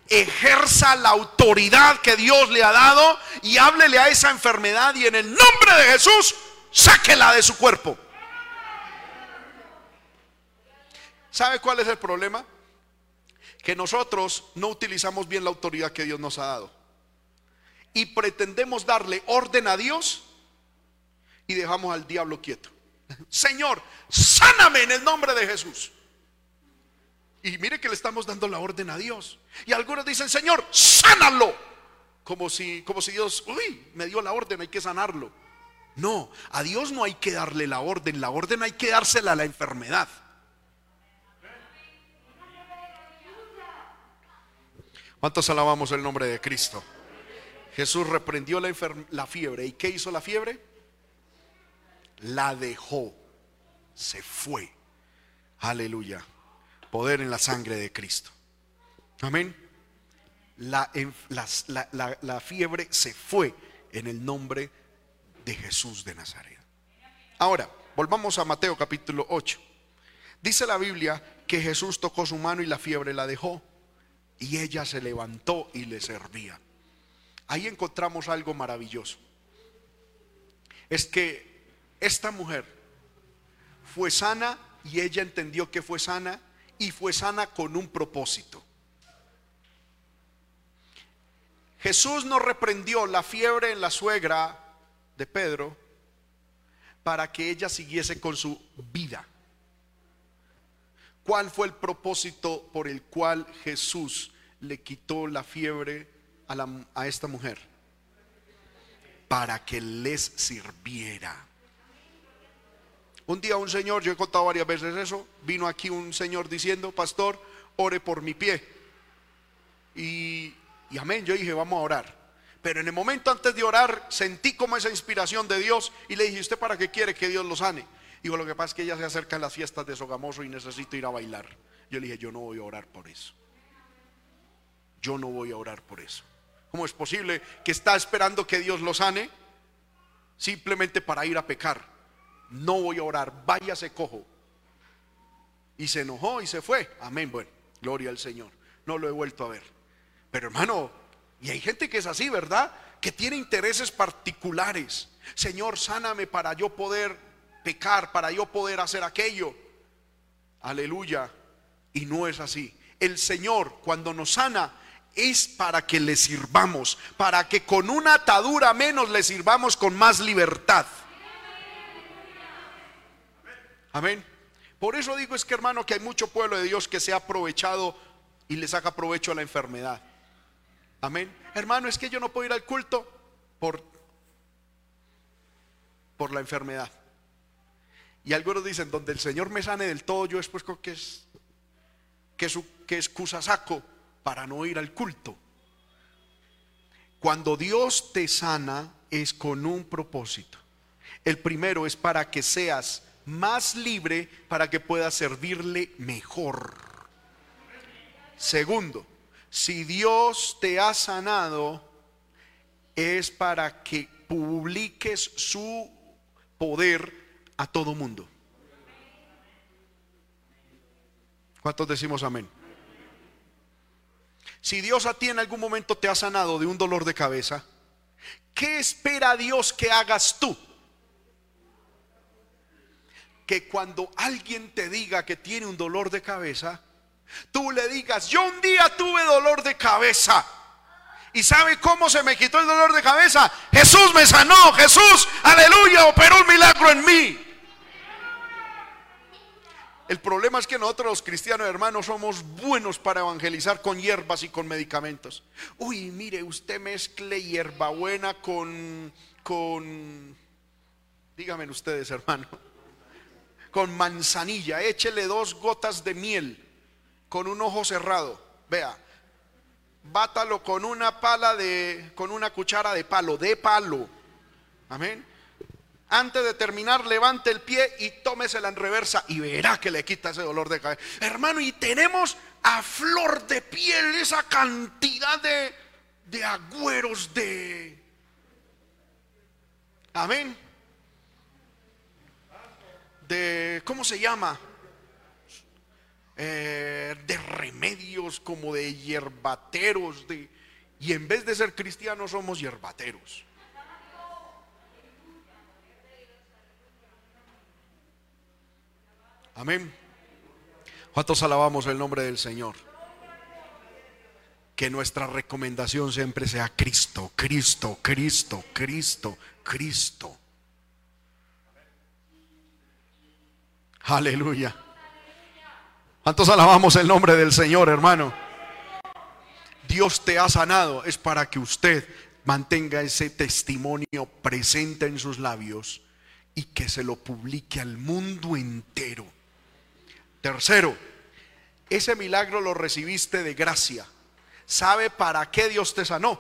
Ejerza la autoridad que Dios le ha dado y háblele a esa enfermedad y en el nombre de Jesús, sáquela de su cuerpo. ¿Sabe cuál es el problema? Que nosotros no utilizamos bien la autoridad que Dios nos ha dado. Y pretendemos darle orden a Dios y dejamos al diablo quieto. Señor, sáname en el nombre de Jesús. Y mire que le estamos dando la orden a Dios. Y algunos dicen, Señor, sánalo. Como si, como si Dios, uy, me dio la orden, hay que sanarlo. No, a Dios no hay que darle la orden, la orden hay que dársela a la enfermedad. ¿Cuántos alabamos el nombre de Cristo? Jesús reprendió la, fiebre. ¿Y qué hizo la fiebre? La dejó. Se fue. Aleluya. Poder en la sangre de Cristo. Amén. la, la, fiebre se fue en el nombre de Jesús de Nazaret. Ahora, volvamos a Mateo capítulo 8. Dice la Biblia que Jesús tocó su mano y la fiebre la dejó. Y ella se levantó y le servía. Ahí encontramos algo maravilloso. Es que esta mujer fue sana y ella entendió que fue sana y fue sana con un propósito. Jesús no reprendió la fiebre en la suegra de Pedro para que ella siguiese con su vida. ¿Cuál fue el propósito por el cual Jesús le quitó la fiebre a, esta mujer? Para que les sirviera. Un día un señor, yo he contado varias veces eso, vino aquí un señor diciendo, pastor, ore por mi pie. Y, y amén, yo dije, vamos a orar. Pero en el momento antes de orar sentí como esa inspiración de Dios y le dije, ¿usted para qué quiere que Dios lo sane? Digo, lo que pasa es que ella se acerca en las fiestas de Sogamoso y necesito ir a bailar. Yo le dije, yo no voy a orar por eso. Yo no voy a orar por eso. ¿Cómo es posible que está esperando que Dios lo sane? Simplemente para ir a pecar. No voy a orar, váyase cojo. Y se enojó y se fue. Amén, bueno, gloria al Señor. No lo he vuelto a ver. Pero hermano, y hay gente que es así, ¿verdad? Que tiene intereses particulares. Señor, sáname para yo poder pecar, para yo poder hacer aquello. Aleluya. Y no es así. El Señor cuando nos sana es para que le sirvamos, para que con una atadura menos le sirvamos con más libertad. Amén. Por eso digo es que hermano que hay mucho pueblo de Dios que se ha aprovechado y le saca provecho a la enfermedad. Amén. Hermano, es que yo no puedo ir al culto por por la enfermedad. Y algunos dicen, donde el Señor me sane del todo, yo después creo que es, que, excusa saco para no ir al culto. Cuando Dios te sana es con un propósito. El primero es para que seas más libre, para que puedas servirle mejor. Segundo, si Dios te ha sanado, es para que publiques su poder a todo mundo. ¿Cuántos decimos amén? Si Dios a ti en algún momento te ha sanado de un dolor de cabeza, ¿qué espera Dios que hagas tú? Que cuando alguien te diga que tiene un dolor de cabeza, tú le digas, yo un día tuve dolor de cabeza. ¿Y sabe cómo se me quitó el dolor de cabeza? Jesús me sanó, Jesús, aleluya, operó un milagro en mí. El problema es que nosotros los cristianos hermanos somos buenos para evangelizar con hierbas y con medicamentos. Uy, mire, usted mezcle hierbabuena con, con, díganme ustedes hermano, con manzanilla, échele dos gotas de miel con un ojo cerrado. Vea, bátalo con una pala de, con una cuchara de palo, de palo. Amén antes de terminar, levante el pie y tómesela en reversa y verá que le quita ese dolor de cabeza. Hermano, y tenemos a flor de piel esa cantidad de, de agüeros de... Amén. De, ¿cómo se llama? Eh, de remedios como de hierbateros. De, y en vez de ser cristianos somos hierbateros. Amén. ¿Cuántos alabamos el nombre del Señor? Que nuestra recomendación siempre sea Cristo, Cristo, Cristo, Cristo, Cristo. Aleluya. ¿Cuántos alabamos el nombre del Señor, hermano? Dios te ha sanado es para que usted mantenga ese testimonio presente en sus labios y que se lo publique al mundo entero. Tercero, ese milagro lo recibiste de gracia. ¿Sabe para qué Dios te sanó?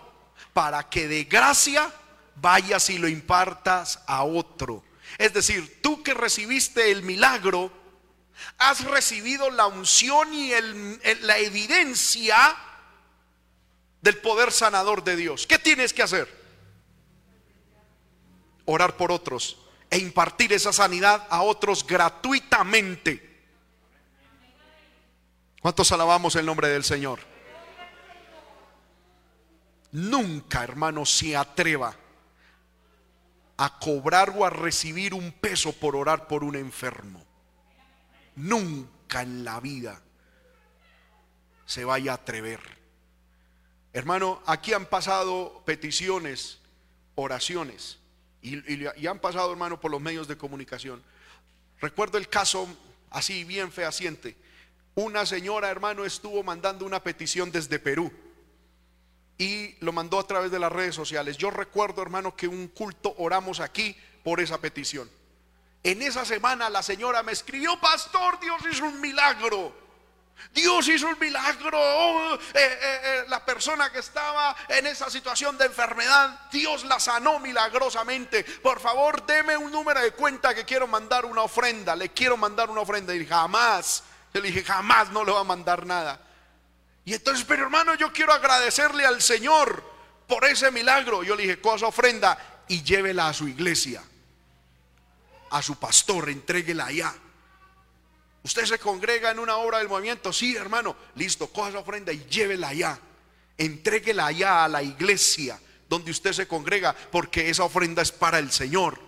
Para que de gracia vayas y lo impartas a otro. Es decir, tú que recibiste el milagro, has recibido la unción y la evidencia del poder sanador de Dios. ¿Qué tienes que hacer? Orar por otros e impartir esa sanidad a otros gratuitamente. ¿Cuántos alabamos el nombre del Señor? Nunca, hermano, se atreva a cobrar o a recibir un peso por orar por un enfermo. Nunca en la vida se vaya a atrever. Hermano, aquí han pasado peticiones, oraciones, y, han pasado, hermano, por los medios de comunicación. Recuerdo el caso así bien fehaciente. Una señora, hermano, estuvo mandando una petición desde Perú y lo mandó a través de las redes sociales. Yo recuerdo, hermano, que un culto oramos aquí por esa petición. En esa semana la señora me escribió, pastor, Dios hizo un milagro. Dios hizo un milagro. Oh, eh, eh, eh, la persona que estaba en esa situación de enfermedad, Dios la sanó milagrosamente. Por favor, deme un número de cuenta que quiero mandar una ofrenda. Le quiero mandar una ofrenda. Y jamás, le dije, jamás no le va a mandar nada. Y entonces, pero hermano, yo quiero agradecerle al Señor por ese milagro. Yo le dije, cosa ofrenda y llévela a su iglesia, a su pastor, entréguela allá. Usted se congrega en una obra del movimiento, sí, hermano, listo, coja esa ofrenda y llévela allá. Entréguela allá a la iglesia donde usted se congrega, porque esa ofrenda es para el Señor.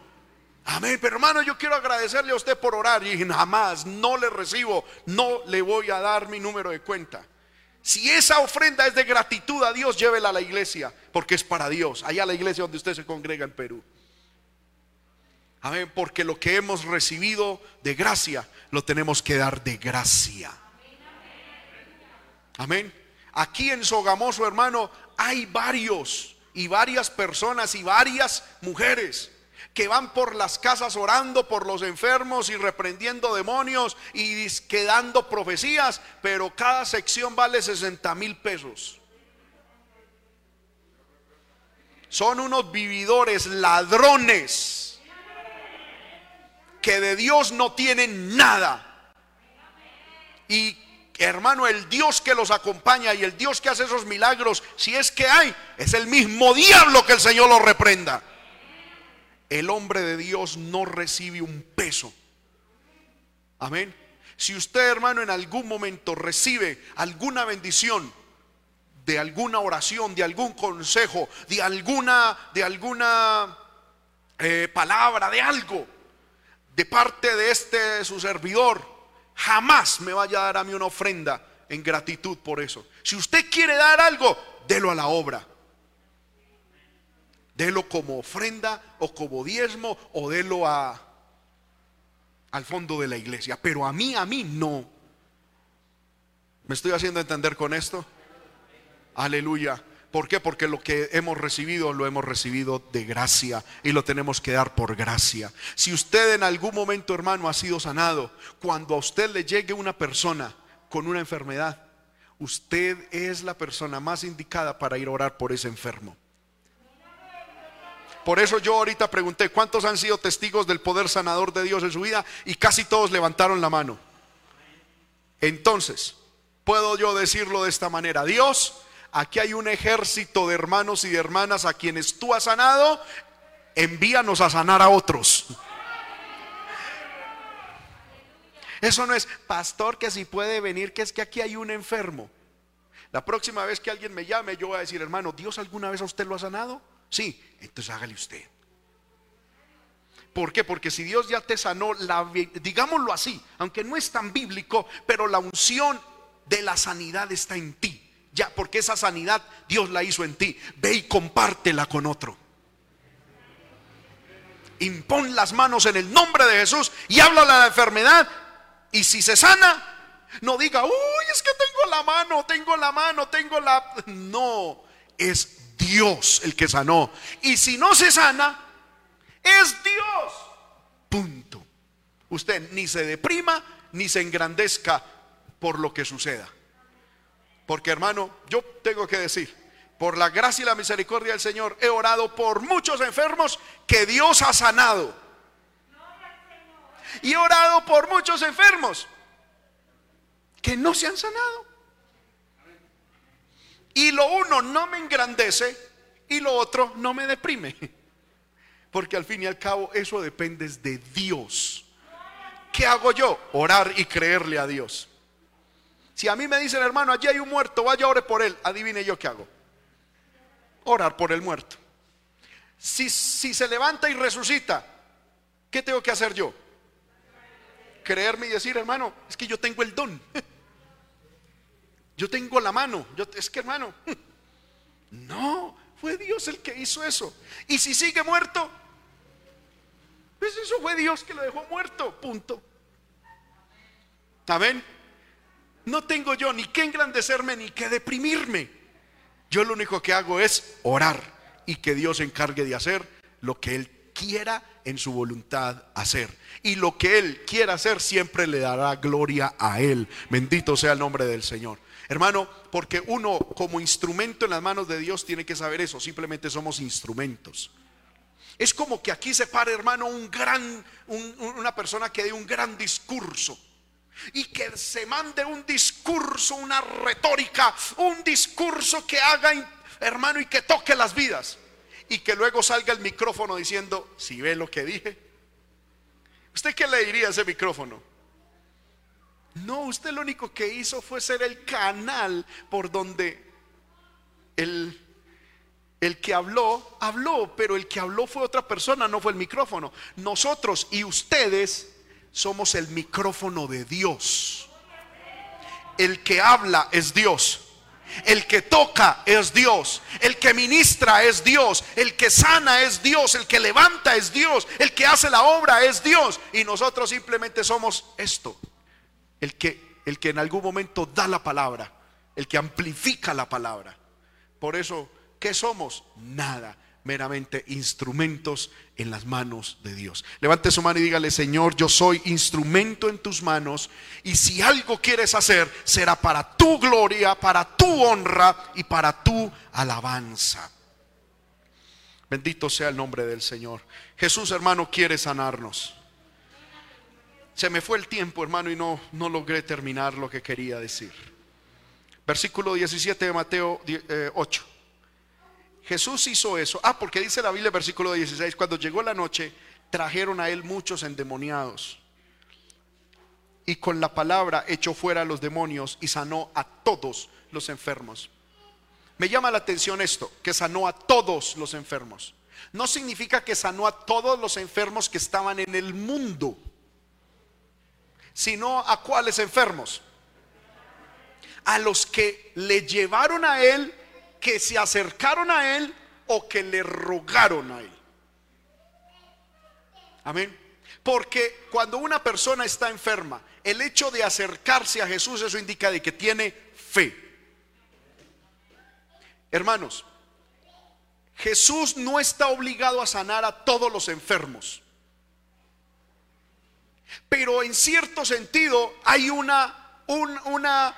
Amén, pero hermano, yo quiero agradecerle a usted por orar y jamás no le recibo, no le voy a dar mi número de cuenta. Si esa ofrenda es de gratitud a Dios, llévela a la iglesia, porque es para Dios, allá a la iglesia donde usted se congrega en Perú. Amén, porque lo que hemos recibido de gracia, lo tenemos que dar de gracia. Amén. Aquí en Sogamoso, hermano, hay varios y varias personas y varias mujeres que van por las casas orando por los enfermos y reprendiendo demonios y quedando profecías, pero cada sección vale 60 mil pesos. Son unos vividores, ladrones que de Dios no tienen nada. Y hermano, el Dios que los acompaña y el Dios que hace esos milagros, si es que hay, es el mismo diablo que el Señor lo reprenda. El hombre de Dios no recibe un peso. Amén. Si usted, hermano, en algún momento recibe alguna bendición de alguna oración, de algún consejo, de alguna, de alguna eh, palabra, de algo, de parte de este su servidor, jamás me vaya a dar a mí una ofrenda en gratitud por eso. Si usted quiere dar algo, délo a la obra. Délo como ofrenda o como diezmo o délo a, al fondo de la iglesia. Pero a mí, a mí no. ¿Me estoy haciendo entender con esto? Aleluya. ¿Por qué? Porque lo que hemos recibido lo hemos recibido de gracia y lo tenemos que dar por gracia. Si usted en algún momento, hermano, ha sido sanado, cuando a usted le llegue una persona con una enfermedad, usted es la persona más indicada para ir a orar por ese enfermo. Por eso yo ahorita pregunté, ¿cuántos han sido testigos del poder sanador de Dios en su vida? Y casi todos levantaron la mano. Entonces, puedo yo decirlo de esta manera, Dios aquí hay un ejército de hermanos y de hermanas a quienes tú has sanado, envíanos a sanar a otros. Eso no es, pastor, que si puede venir, que es que aquí hay un enfermo. La próxima vez que alguien me llame, yo voy a decir, hermano, ¿Dios alguna vez a usted lo ha sanado? Sí, entonces hágale usted. ¿Por qué? Porque si Dios ya te sanó, la, digámoslo así, aunque no es tan bíblico, pero la unción de la sanidad está en ti. Ya, porque esa sanidad Dios la hizo en ti. Ve y compártela con otro. Impon las manos en el nombre de Jesús y háblale a la enfermedad. Y si se sana, no diga, uy, es que tengo la mano, tengo la mano, tengo la... No, es Dios el que sanó. Y si no se sana, es Dios. Punto. Usted ni se deprima ni se engrandezca por lo que suceda. Porque hermano, yo tengo que decir, por la gracia y la misericordia del Señor, he orado por muchos enfermos que Dios ha sanado. Y he orado por muchos enfermos que no se han sanado. Y lo uno no me engrandece y lo otro no me deprime. Porque al fin y al cabo eso depende de Dios. ¿Qué hago yo? Orar y creerle a Dios. Si a mí me dicen, hermano, allí hay un muerto, vaya ore por él, adivine yo qué hago. Orar por el muerto. Si, si se levanta y resucita, ¿qué tengo que hacer yo? Creerme y decir, hermano, es que yo tengo el don. Yo tengo la mano. Yo, es que, hermano, no, fue Dios el que hizo eso. Y si sigue muerto, pues eso fue Dios que lo dejó muerto. Punto. Amén. No tengo yo ni que engrandecerme ni que deprimirme. Yo lo único que hago es orar y que Dios se encargue de hacer lo que Él quiera en su voluntad hacer. Y lo que Él quiera hacer siempre le dará gloria a Él. Bendito sea el nombre del Señor. Hermano, porque uno como instrumento en las manos de Dios tiene que saber eso. Simplemente somos instrumentos. Es como que aquí se pare, hermano, un gran, una persona que dé un gran discurso y que se mande un discurso, una retórica, un discurso que haga, hermano, y que toque las vidas. Y que luego salga el micrófono diciendo, si ve lo que dije. ¿Usted qué le diría a ese micrófono? No, usted lo único que hizo fue ser el canal por donde el, el que habló, habló, pero el que habló fue otra persona, no fue el micrófono. Nosotros y ustedes somos el micrófono de Dios. El que habla es Dios. El que toca es Dios. El que ministra es Dios. El que sana es Dios. El que levanta es Dios. El que hace la obra es Dios. Y nosotros simplemente somos esto. El que, el que en algún momento da la palabra. El que amplifica la palabra. Por eso, ¿qué somos? Nada meramente instrumentos en las manos de Dios. Levante su mano y dígale, Señor, yo soy instrumento en tus manos y si algo quieres hacer, será para tu gloria, para tu honra y para tu alabanza. Bendito sea el nombre del Señor. Jesús, hermano, quiere sanarnos. Se me fue el tiempo, hermano, y no, no logré terminar lo que quería decir. Versículo 17 de Mateo 8. Jesús hizo eso. Ah, porque dice la Biblia, versículo 16, cuando llegó la noche, trajeron a él muchos endemoniados. Y con la palabra echó fuera a los demonios y sanó a todos los enfermos. Me llama la atención esto, que sanó a todos los enfermos. No significa que sanó a todos los enfermos que estaban en el mundo, sino a cuáles enfermos. A los que le llevaron a él que se acercaron a Él o que le rogaron a Él. Amén. Porque cuando una persona está enferma, el hecho de acercarse a Jesús, eso indica de que tiene fe. Hermanos, Jesús no está obligado a sanar a todos los enfermos. Pero en cierto sentido hay una, una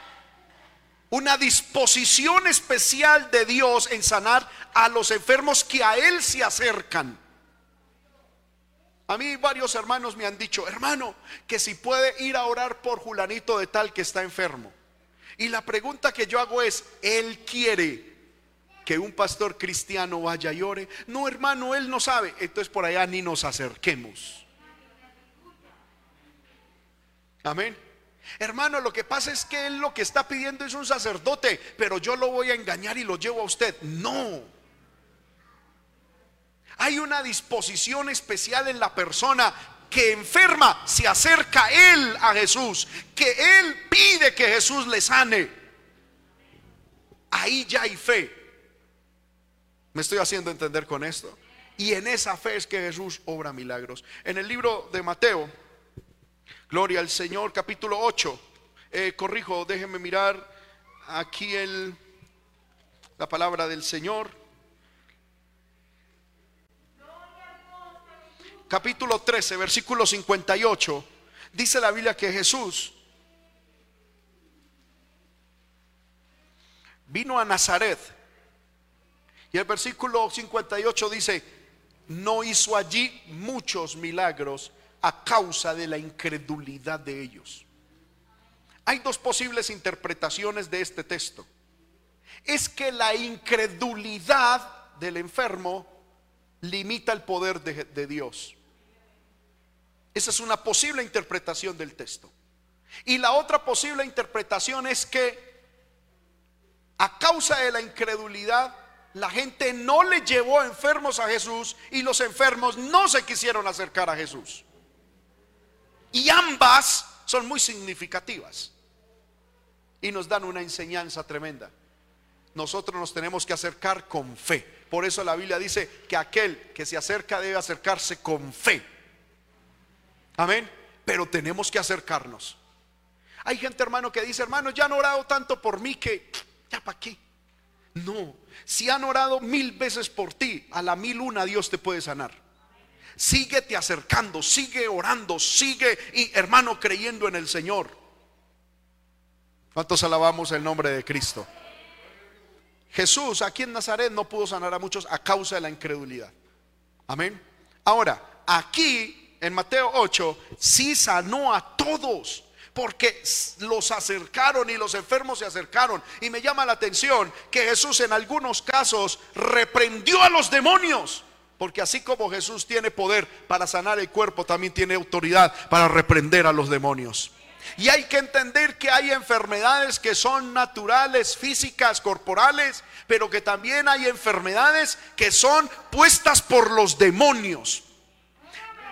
una disposición especial de Dios en sanar a los enfermos que a Él se acercan. A mí varios hermanos me han dicho, hermano, que si puede ir a orar por Julanito de tal que está enfermo. Y la pregunta que yo hago es, ¿Él quiere que un pastor cristiano vaya y ore? No, hermano, Él no sabe. Entonces por allá ni nos acerquemos. Amén. Hermano, lo que pasa es que él lo que está pidiendo es un sacerdote, pero yo lo voy a engañar y lo llevo a usted. No. Hay una disposición especial en la persona que enferma, se acerca él a Jesús, que él pide que Jesús le sane. Ahí ya hay fe. ¿Me estoy haciendo entender con esto? Y en esa fe es que Jesús obra milagros. En el libro de Mateo, Gloria al Señor, capítulo 8. Eh, corrijo, déjenme mirar aquí el, la palabra del Señor. Capítulo 13, versículo 58. Dice la Biblia que Jesús vino a Nazaret. Y el versículo 58 dice, no hizo allí muchos milagros a causa de la incredulidad de ellos. Hay dos posibles interpretaciones de este texto. es que la incredulidad del enfermo limita el poder de, Dios. Esa es una posible interpretación del texto. Y la otra posible interpretación es que a causa de la incredulidad, la gente no le llevó enfermos a Jesús y los enfermos no se quisieron acercar a Jesús. Y ambas son muy significativas y nos dan una enseñanza tremenda. Nosotros nos tenemos que acercar con fe. Por eso la Biblia dice que aquel que se acerca debe acercarse con fe. Amén. Pero tenemos que acercarnos. Hay gente, hermano, que dice, hermano, ya han orado tanto por mí que ya para qué. No, si han orado mil veces por ti, a la mil una Dios te puede sanar. Síguete acercando, sigue orando, sigue, y, hermano, creyendo en el Señor. ¿Cuántos alabamos el nombre de Cristo? Jesús aquí en Nazaret no pudo sanar a muchos a causa de la incredulidad. Amén. Ahora, aquí en Mateo 8, sí sanó a todos porque los acercaron y los enfermos se acercaron. Y me llama la atención que Jesús en algunos casos reprendió a los demonios. Porque así como Jesús tiene poder para sanar el cuerpo, también tiene autoridad para reprender a los demonios. Y hay que entender que hay enfermedades que son naturales, físicas, corporales, pero que también hay enfermedades que son puestas por los demonios.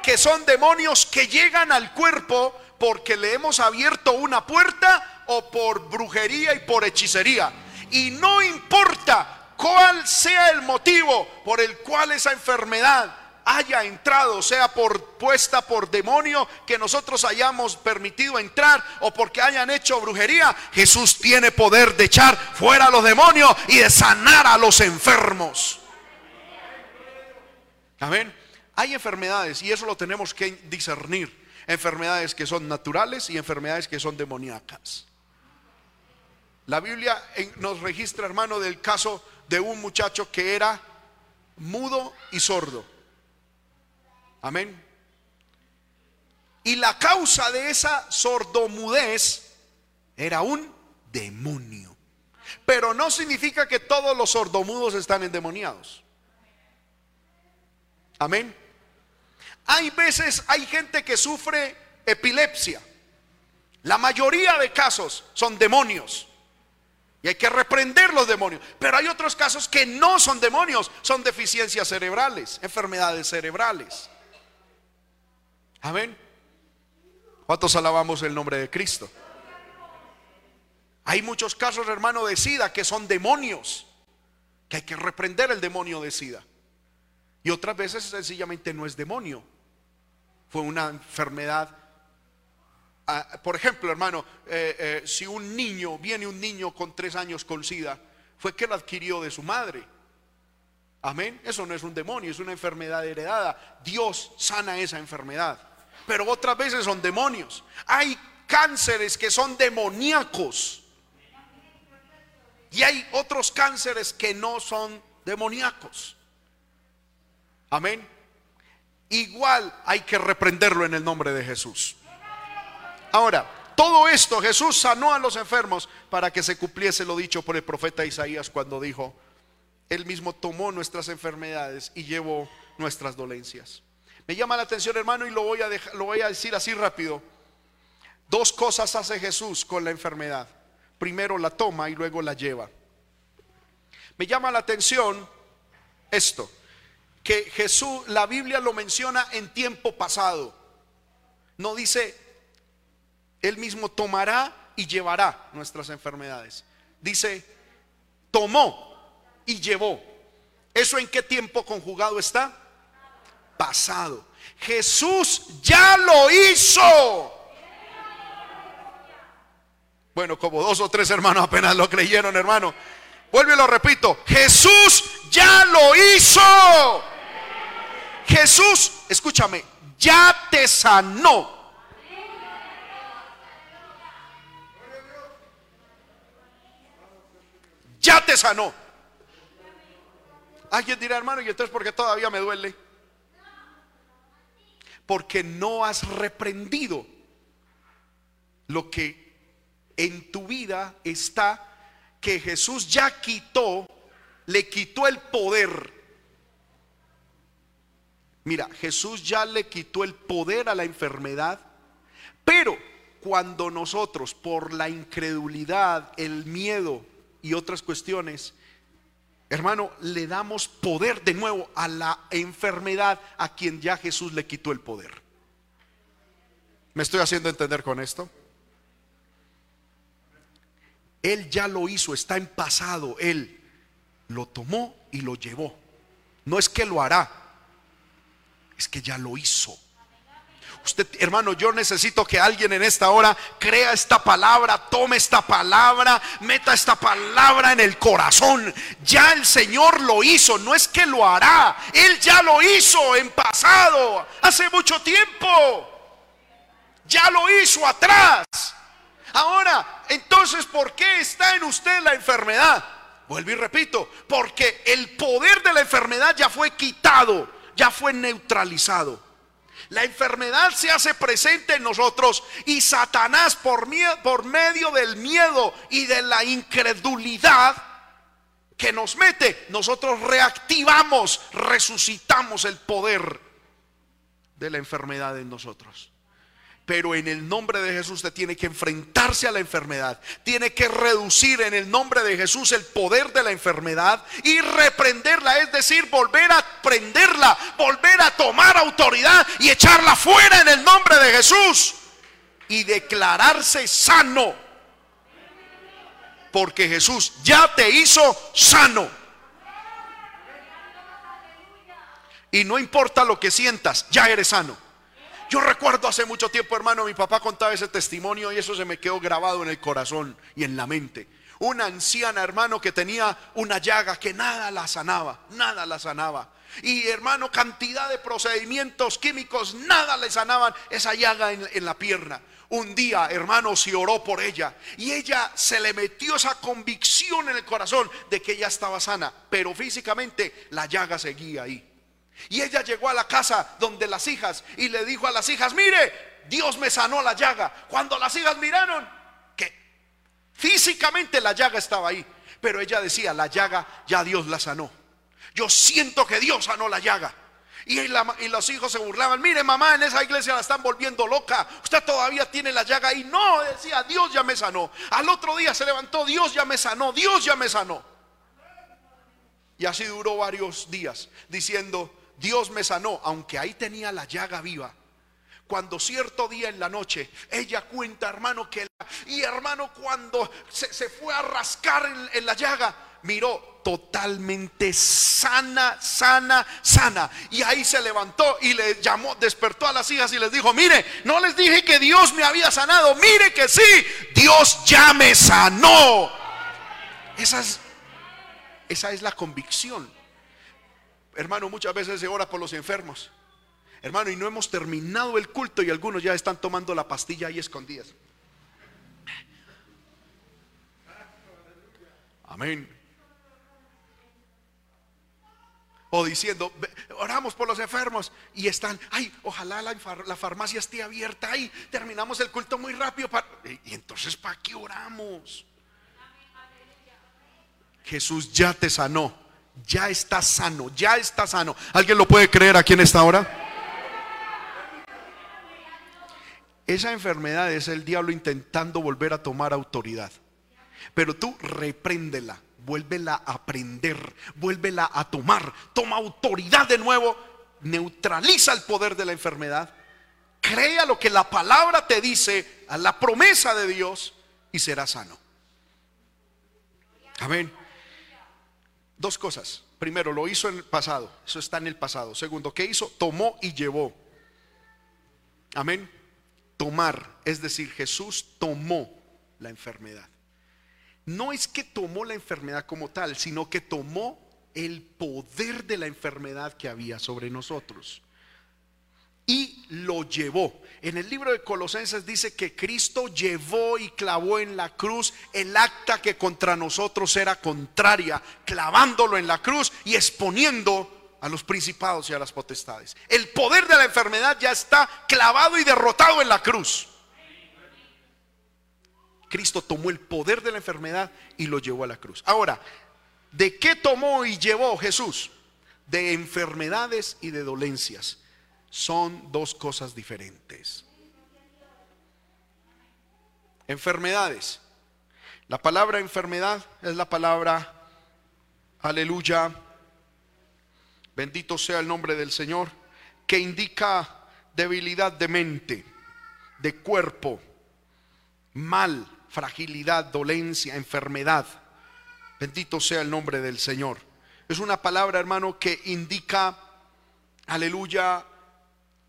Que son demonios que llegan al cuerpo porque le hemos abierto una puerta o por brujería y por hechicería. Y no importa cuál sea el motivo por el cual esa enfermedad haya entrado, sea por puesta por demonio que nosotros hayamos permitido entrar o porque hayan hecho brujería, Jesús tiene poder de echar fuera a los demonios y de sanar a los enfermos. Amén. Hay enfermedades y eso lo tenemos que discernir enfermedades que son naturales y enfermedades que son demoníacas. La Biblia nos registra, hermano, del caso de un muchacho que era mudo y sordo. Amén. Y la causa de esa sordomudez era un demonio. Pero no significa que todos los sordomudos están endemoniados. Amén. Hay veces, hay gente que sufre epilepsia. La mayoría de casos son demonios. Y hay que reprender los demonios. Pero hay otros casos que no son demonios, son deficiencias cerebrales, enfermedades cerebrales. Amén. ¿Cuántos alabamos el nombre de Cristo? Hay muchos casos, hermano, de SIDA que son demonios, que hay que reprender el demonio de SIDA. Y otras veces sencillamente no es demonio, fue una enfermedad. Por ejemplo, hermano, eh, eh, si un niño, viene un niño con tres años con SIDA, fue que lo adquirió de su madre. Amén. Eso no es un demonio, es una enfermedad heredada. Dios sana esa enfermedad. Pero otras veces son demonios. Hay cánceres que son demoníacos. Y hay otros cánceres que no son demoníacos. Amén igual hay que reprenderlo en el nombre de Jesús. Ahora, todo esto Jesús sanó a los enfermos para que se cumpliese lo dicho por el profeta Isaías cuando dijo, Él mismo tomó nuestras enfermedades y llevó nuestras dolencias. Me llama la atención hermano y lo voy a, lo voy a decir así rápido. Dos cosas hace Jesús con la enfermedad. Primero la toma y luego la lleva. Me llama la atención esto que Jesús, la Biblia lo menciona en tiempo pasado. No dice, Él mismo tomará y llevará nuestras enfermedades. Dice, tomó y llevó. ¿Eso en qué tiempo conjugado está? Pasado. Jesús ya lo hizo. Bueno, como dos o tres hermanos apenas lo creyeron, hermano. Vuelvo y lo repito. Jesús ya lo hizo. Jesús, escúchame, ya te sanó. Ya te sanó. Alguien dirá, hermano, y entonces porque todavía me duele. Porque no has reprendido lo que en tu vida está que Jesús ya quitó, le quitó el poder. Mira, Jesús ya le quitó el poder a la enfermedad, pero cuando nosotros por la incredulidad, el miedo y otras cuestiones, hermano, le damos poder de nuevo a la enfermedad a quien ya Jesús le quitó el poder. ¿Me estoy haciendo entender con esto? Él ya lo hizo, está en pasado. Él lo tomó y lo llevó. No es que lo hará, es que ya lo hizo. Usted, hermano, yo necesito que alguien en esta hora crea esta palabra, tome esta palabra, meta esta palabra en el corazón. Ya el Señor lo hizo, no es que lo hará, Él ya lo hizo en pasado, hace mucho tiempo. Ya lo hizo atrás. Ahora, entonces, ¿por qué está en usted la enfermedad? Vuelvo y repito, porque el poder de la enfermedad ya fue quitado, ya fue neutralizado. La enfermedad se hace presente en nosotros y Satanás por, por medio del miedo y de la incredulidad que nos mete, nosotros reactivamos, resucitamos el poder de la enfermedad en nosotros. Pero en el nombre de Jesús usted tiene que enfrentarse a la enfermedad. Tiene que reducir en el nombre de Jesús el poder de la enfermedad y reprenderla. Es decir, volver a prenderla, volver a tomar autoridad y echarla fuera en el nombre de Jesús. Y declararse sano. Porque Jesús ya te hizo sano. Y no importa lo que sientas, ya eres sano. Yo recuerdo hace mucho tiempo, hermano, mi papá contaba ese testimonio y eso se me quedó grabado en el corazón y en la mente. Una anciana, hermano, que tenía una llaga que nada la sanaba, nada la sanaba. Y hermano, cantidad de procedimientos químicos, nada le sanaban esa llaga en, la pierna. Un día, hermano, se oró por ella y ella se le metió esa convicción en el corazón de que ella estaba sana, pero físicamente la llaga seguía ahí. Y ella llegó a la casa donde las hijas y le dijo a las hijas, mire, Dios me sanó la llaga. Cuando las hijas miraron que físicamente la llaga estaba ahí, pero ella decía, la llaga ya Dios la sanó. Yo siento que Dios sanó la llaga. Y, y, los hijos se burlaban, mire mamá, en esa iglesia la están volviendo loca, usted todavía tiene la llaga ahí. No, decía, Dios ya me sanó. Al otro día se levantó, Dios ya me sanó, Dios ya me sanó. Y así duró varios días diciendo, Dios me sanó, aunque ahí tenía la llaga viva. Cuando cierto día en la noche, ella cuenta, hermano, que y hermano, cuando se, fue a rascar en, la llaga, miró totalmente sana, sana, sana. Y ahí se levantó y le llamó, despertó a las hijas y les dijo, mire, no les dije que Dios me había sanado, mire que sí, Dios ya me sanó. Esa es, esa es la convicción Hermano, muchas veces se ora por los enfermos. Hermano, y no hemos terminado el culto y algunos ya están tomando la pastilla ahí escondidas. Amén. O diciendo, oramos por los enfermos y están, ay, ojalá la, farmacia esté abierta, ay, terminamos el culto muy rápido. Y entonces, ¿para qué oramos? Jesús ya te sanó ya está sano, ya está sano. ¿Alguien lo puede creer aquí en esta hora? Esa enfermedad es el diablo intentando volver a tomar autoridad. Pero tú repréndela, vuélvela a aprender, vuélvela a tomar, toma autoridad de nuevo, neutraliza el poder de la enfermedad, crea lo que la palabra te dice, a la promesa de Dios y será sano. Amén. Dos cosas. Primero, lo hizo en el pasado. Eso está en el pasado. Segundo, ¿qué hizo? Tomó y llevó. Amén. Tomar. Es decir, Jesús tomó la enfermedad. No es que tomó la enfermedad como tal, sino que tomó el poder de la enfermedad que había sobre nosotros y lo llevó. En el libro de Colosenses dice que Cristo llevó y clavó en la cruz el acta que contra nosotros era contraria, clavándolo en la cruz y exponiendo a los principados y a las potestades. El poder de la enfermedad ya está clavado y derrotado en la cruz. Cristo tomó el poder de la enfermedad y lo llevó a la cruz. Ahora, ¿de qué tomó y llevó Jesús? De enfermedades y de dolencias. Son dos cosas diferentes. Enfermedades. La palabra enfermedad es la palabra, aleluya, bendito sea el nombre del Señor, que indica debilidad de mente, de cuerpo, mal, fragilidad, dolencia, enfermedad. Bendito sea el nombre del Señor. Es una palabra, hermano, que indica, aleluya,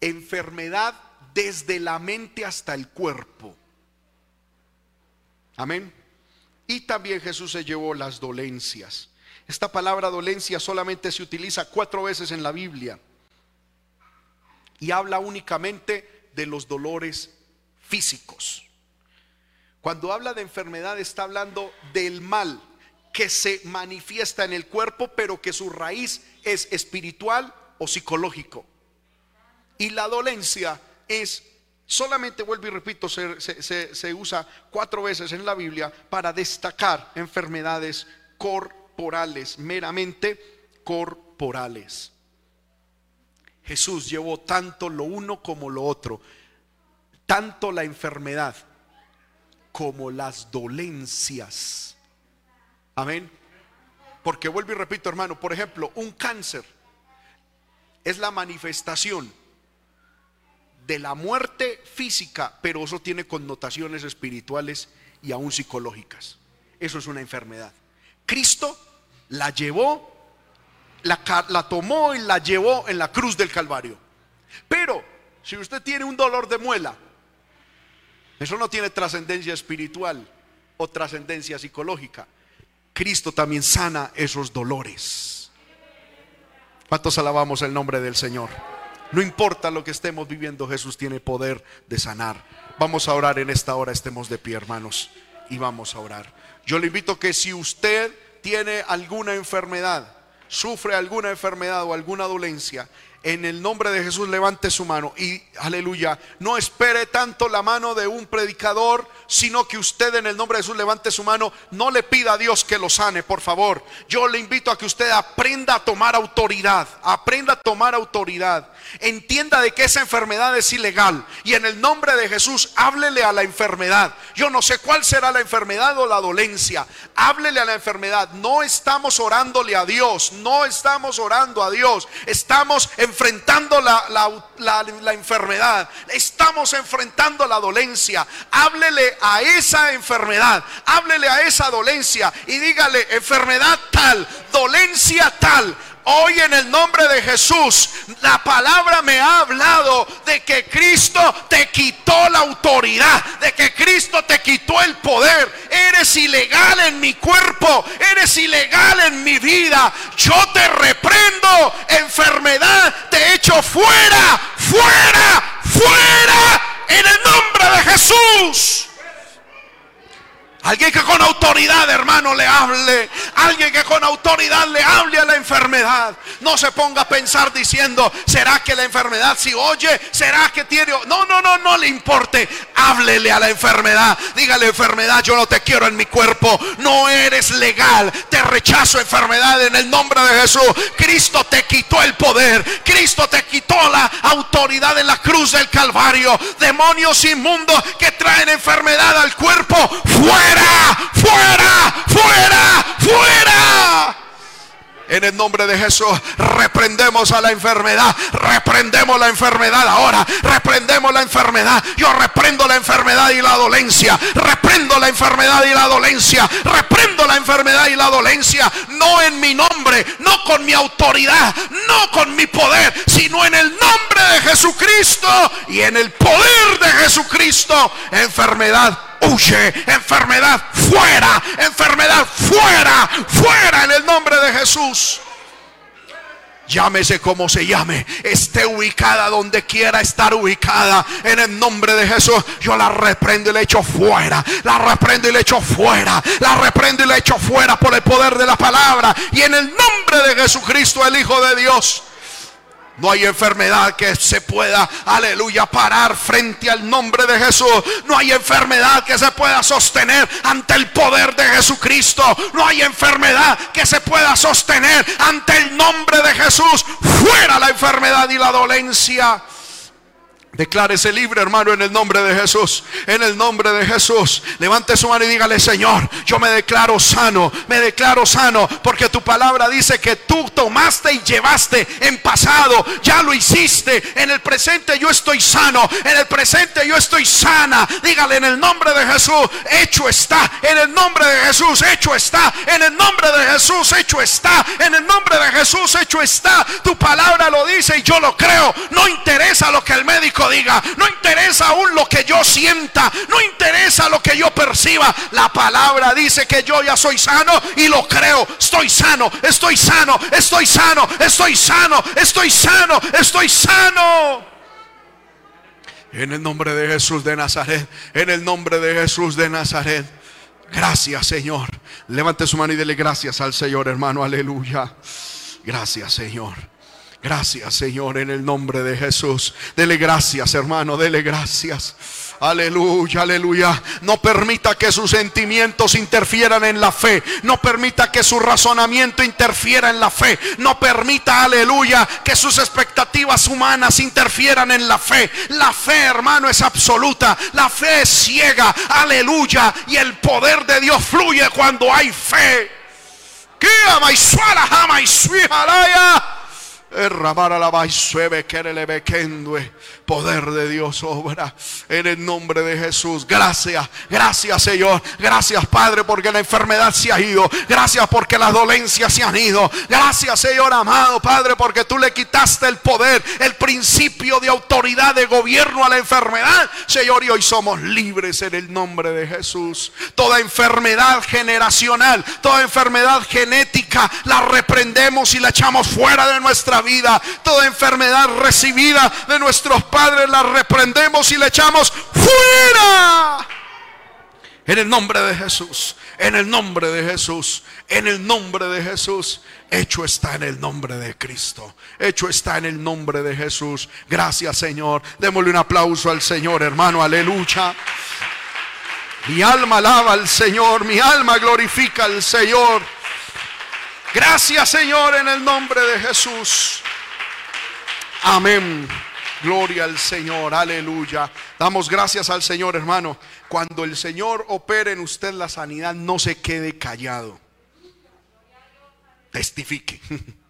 enfermedad desde la mente hasta el cuerpo. Amén. Y también Jesús se llevó las dolencias. Esta palabra dolencia solamente se utiliza cuatro veces en la Biblia y habla únicamente de los dolores físicos. Cuando habla de enfermedad está hablando del mal que se manifiesta en el cuerpo, pero que su raíz es espiritual o psicológico. Y la dolencia es Solamente vuelvo y repito, se, usa cuatro veces en la Biblia para destacar enfermedades corporales, meramente corporales. Jesús llevó tanto lo uno como lo otro, tanto la enfermedad como las dolencias. Amén. Porque vuelvo y repito, hermano, por ejemplo, un cáncer es la manifestación de la muerte física, pero eso tiene connotaciones espirituales y aún psicológicas. Eso es una enfermedad. Cristo la llevó, la, tomó y la llevó en la cruz del Calvario. Pero si usted tiene un dolor de muela, eso no tiene trascendencia espiritual o trascendencia psicológica. Cristo también sana esos dolores. ¿Cuántos alabamos el nombre del Señor? No importa lo que estemos viviendo, Jesús tiene poder de sanar. Vamos a orar en esta hora, estemos de pie, hermanos, y vamos a orar. Yo le invito que si usted tiene alguna enfermedad, sufre alguna enfermedad o alguna dolencia, en el nombre de Jesús levante su mano y aleluya, no espere tanto la mano de un predicador, sino que usted en el nombre de Jesús levante su mano, no le pida a Dios que lo sane, por favor. Yo le invito a que usted aprenda a tomar autoridad, aprenda a tomar autoridad. Entienda de que esa enfermedad es ilegal y en el nombre de Jesús háblele a la enfermedad. Yo no sé cuál será la enfermedad o la dolencia. Háblele a la enfermedad. No estamos orándole a Dios, no estamos orando a Dios. Estamos en enfrentando la, enfermedad, estamos enfrentando la dolencia. Háblele a esa enfermedad, háblele a esa dolencia y dígale enfermedad tal, dolencia tal Hoy en el nombre de Jesús, la palabra me ha hablado de que Cristo te quitó la autoridad, de que Cristo te quitó el poder. Eres ilegal en mi cuerpo, eres ilegal en mi vida. Yo te reprendo, enfermedad, te echo fuera, fuera, fuera, en el nombre de Jesús. Alguien que con autoridad, hermano, le hable. Alguien que con autoridad le hable a la enfermedad. No se ponga a pensar diciendo, ¿será que la enfermedad si oye? ¿Será que tiene? No, no, no, no le importe. Háblele a la enfermedad. Dígale, enfermedad, yo no te quiero en mi cuerpo. No eres legal. Te rechazo enfermedad en el nombre de Jesús. Cristo te quitó el poder. Cristo te quitó la autoridad en la cruz del Calvario. Demonios inmundos que traen enfermedad al cuerpo. Fuera fuera, fuera, fuera. En el nombre de Jesús reprendemos a la enfermedad. Reprendemos la enfermedad ahora. Reprendemos la enfermedad. Yo reprendo la enfermedad y la dolencia. Reprendo la enfermedad y la dolencia. Reprendo la enfermedad y la dolencia. No en mi nombre, no con mi autoridad, no con mi poder, sino en el nombre de Jesucristo y en el poder de Jesucristo. Enfermedad huye, enfermedad fuera, enfermedad fuera, fuera en el nombre de Jesús. Llámese como se llame, esté ubicada donde quiera estar ubicada. En el nombre de Jesús, yo la reprendo y le echo fuera. La reprendo y le echo fuera. La reprendo y le echo fuera por el poder de la palabra. Y en el nombre de Jesucristo, el Hijo de Dios. No hay enfermedad que se pueda, aleluya, parar frente al nombre de Jesús. No hay enfermedad que se pueda sostener ante el poder de Jesucristo. No hay enfermedad que se pueda sostener ante el nombre de Jesús. Fuera la enfermedad y la dolencia. Declárese libre, hermano, en el nombre de Jesús. En el nombre de Jesús. Levante su mano y dígale, Señor, yo me declaro sano. Me declaro sano. Porque tu palabra dice que tú tomaste y llevaste en pasado. Ya lo hiciste. En el presente yo estoy sano. En el presente yo estoy sana. Dígale en el nombre de Jesús. Hecho está. En el nombre de Jesús. Hecho está. En el nombre de Jesús. Hecho está. En el nombre de Jesús. Hecho está. Tu palabra lo dice y yo lo creo. No interesa lo que el médico diga, no interesa aún lo que yo sienta, no interesa lo que yo perciba. La palabra dice que yo ya soy sano y lo creo. Estoy sano, estoy sano, estoy sano, estoy sano, estoy sano, estoy sano. En el nombre de Jesús de Nazaret, en el nombre de Jesús de Nazaret. Gracias, Señor. Levante su mano y dele gracias al Señor, hermano. Aleluya. Gracias, Señor. Gracias, Señor, en el nombre de Jesús. Dele gracias, hermano, dele gracias. Aleluya, aleluya. No permita que sus sentimientos interfieran en la fe. No permita que su razonamiento interfiera en la fe. No permita, aleluya, que sus expectativas humanas interfieran en la fe. La fe, hermano, es absoluta. La fe es ciega. Aleluya. Y el poder de Dios fluye cuando hay fe. ¿Qué ama y y Poder de Dios obra en el nombre de Jesús. Gracias, gracias Señor. Gracias Padre porque la enfermedad se ha ido. Gracias porque las dolencias se han ido. Gracias Señor amado Padre porque tú le quitaste el poder, el principio de autoridad de gobierno a la enfermedad. Señor, y hoy somos libres en el nombre de Jesús. Toda enfermedad generacional, toda enfermedad genética, la reprendemos y la echamos fuera de nuestra vida. Toda enfermedad recibida de nuestros padres la reprendemos y le echamos fuera. En el nombre de Jesús, en el nombre de Jesús, en el nombre de Jesús. Hecho está en el nombre de Cristo. Hecho está en el nombre de Jesús. Gracias Señor. Démosle un aplauso al Señor, hermano. Aleluya. Mi alma alaba al Señor. Mi alma glorifica al Señor. Gracias Señor en el nombre de Jesús. Amén. Gloria al Señor, aleluya. Damos gracias al Señor, hermano. Cuando el Señor opere en usted la sanidad, no se quede callado. Testifique.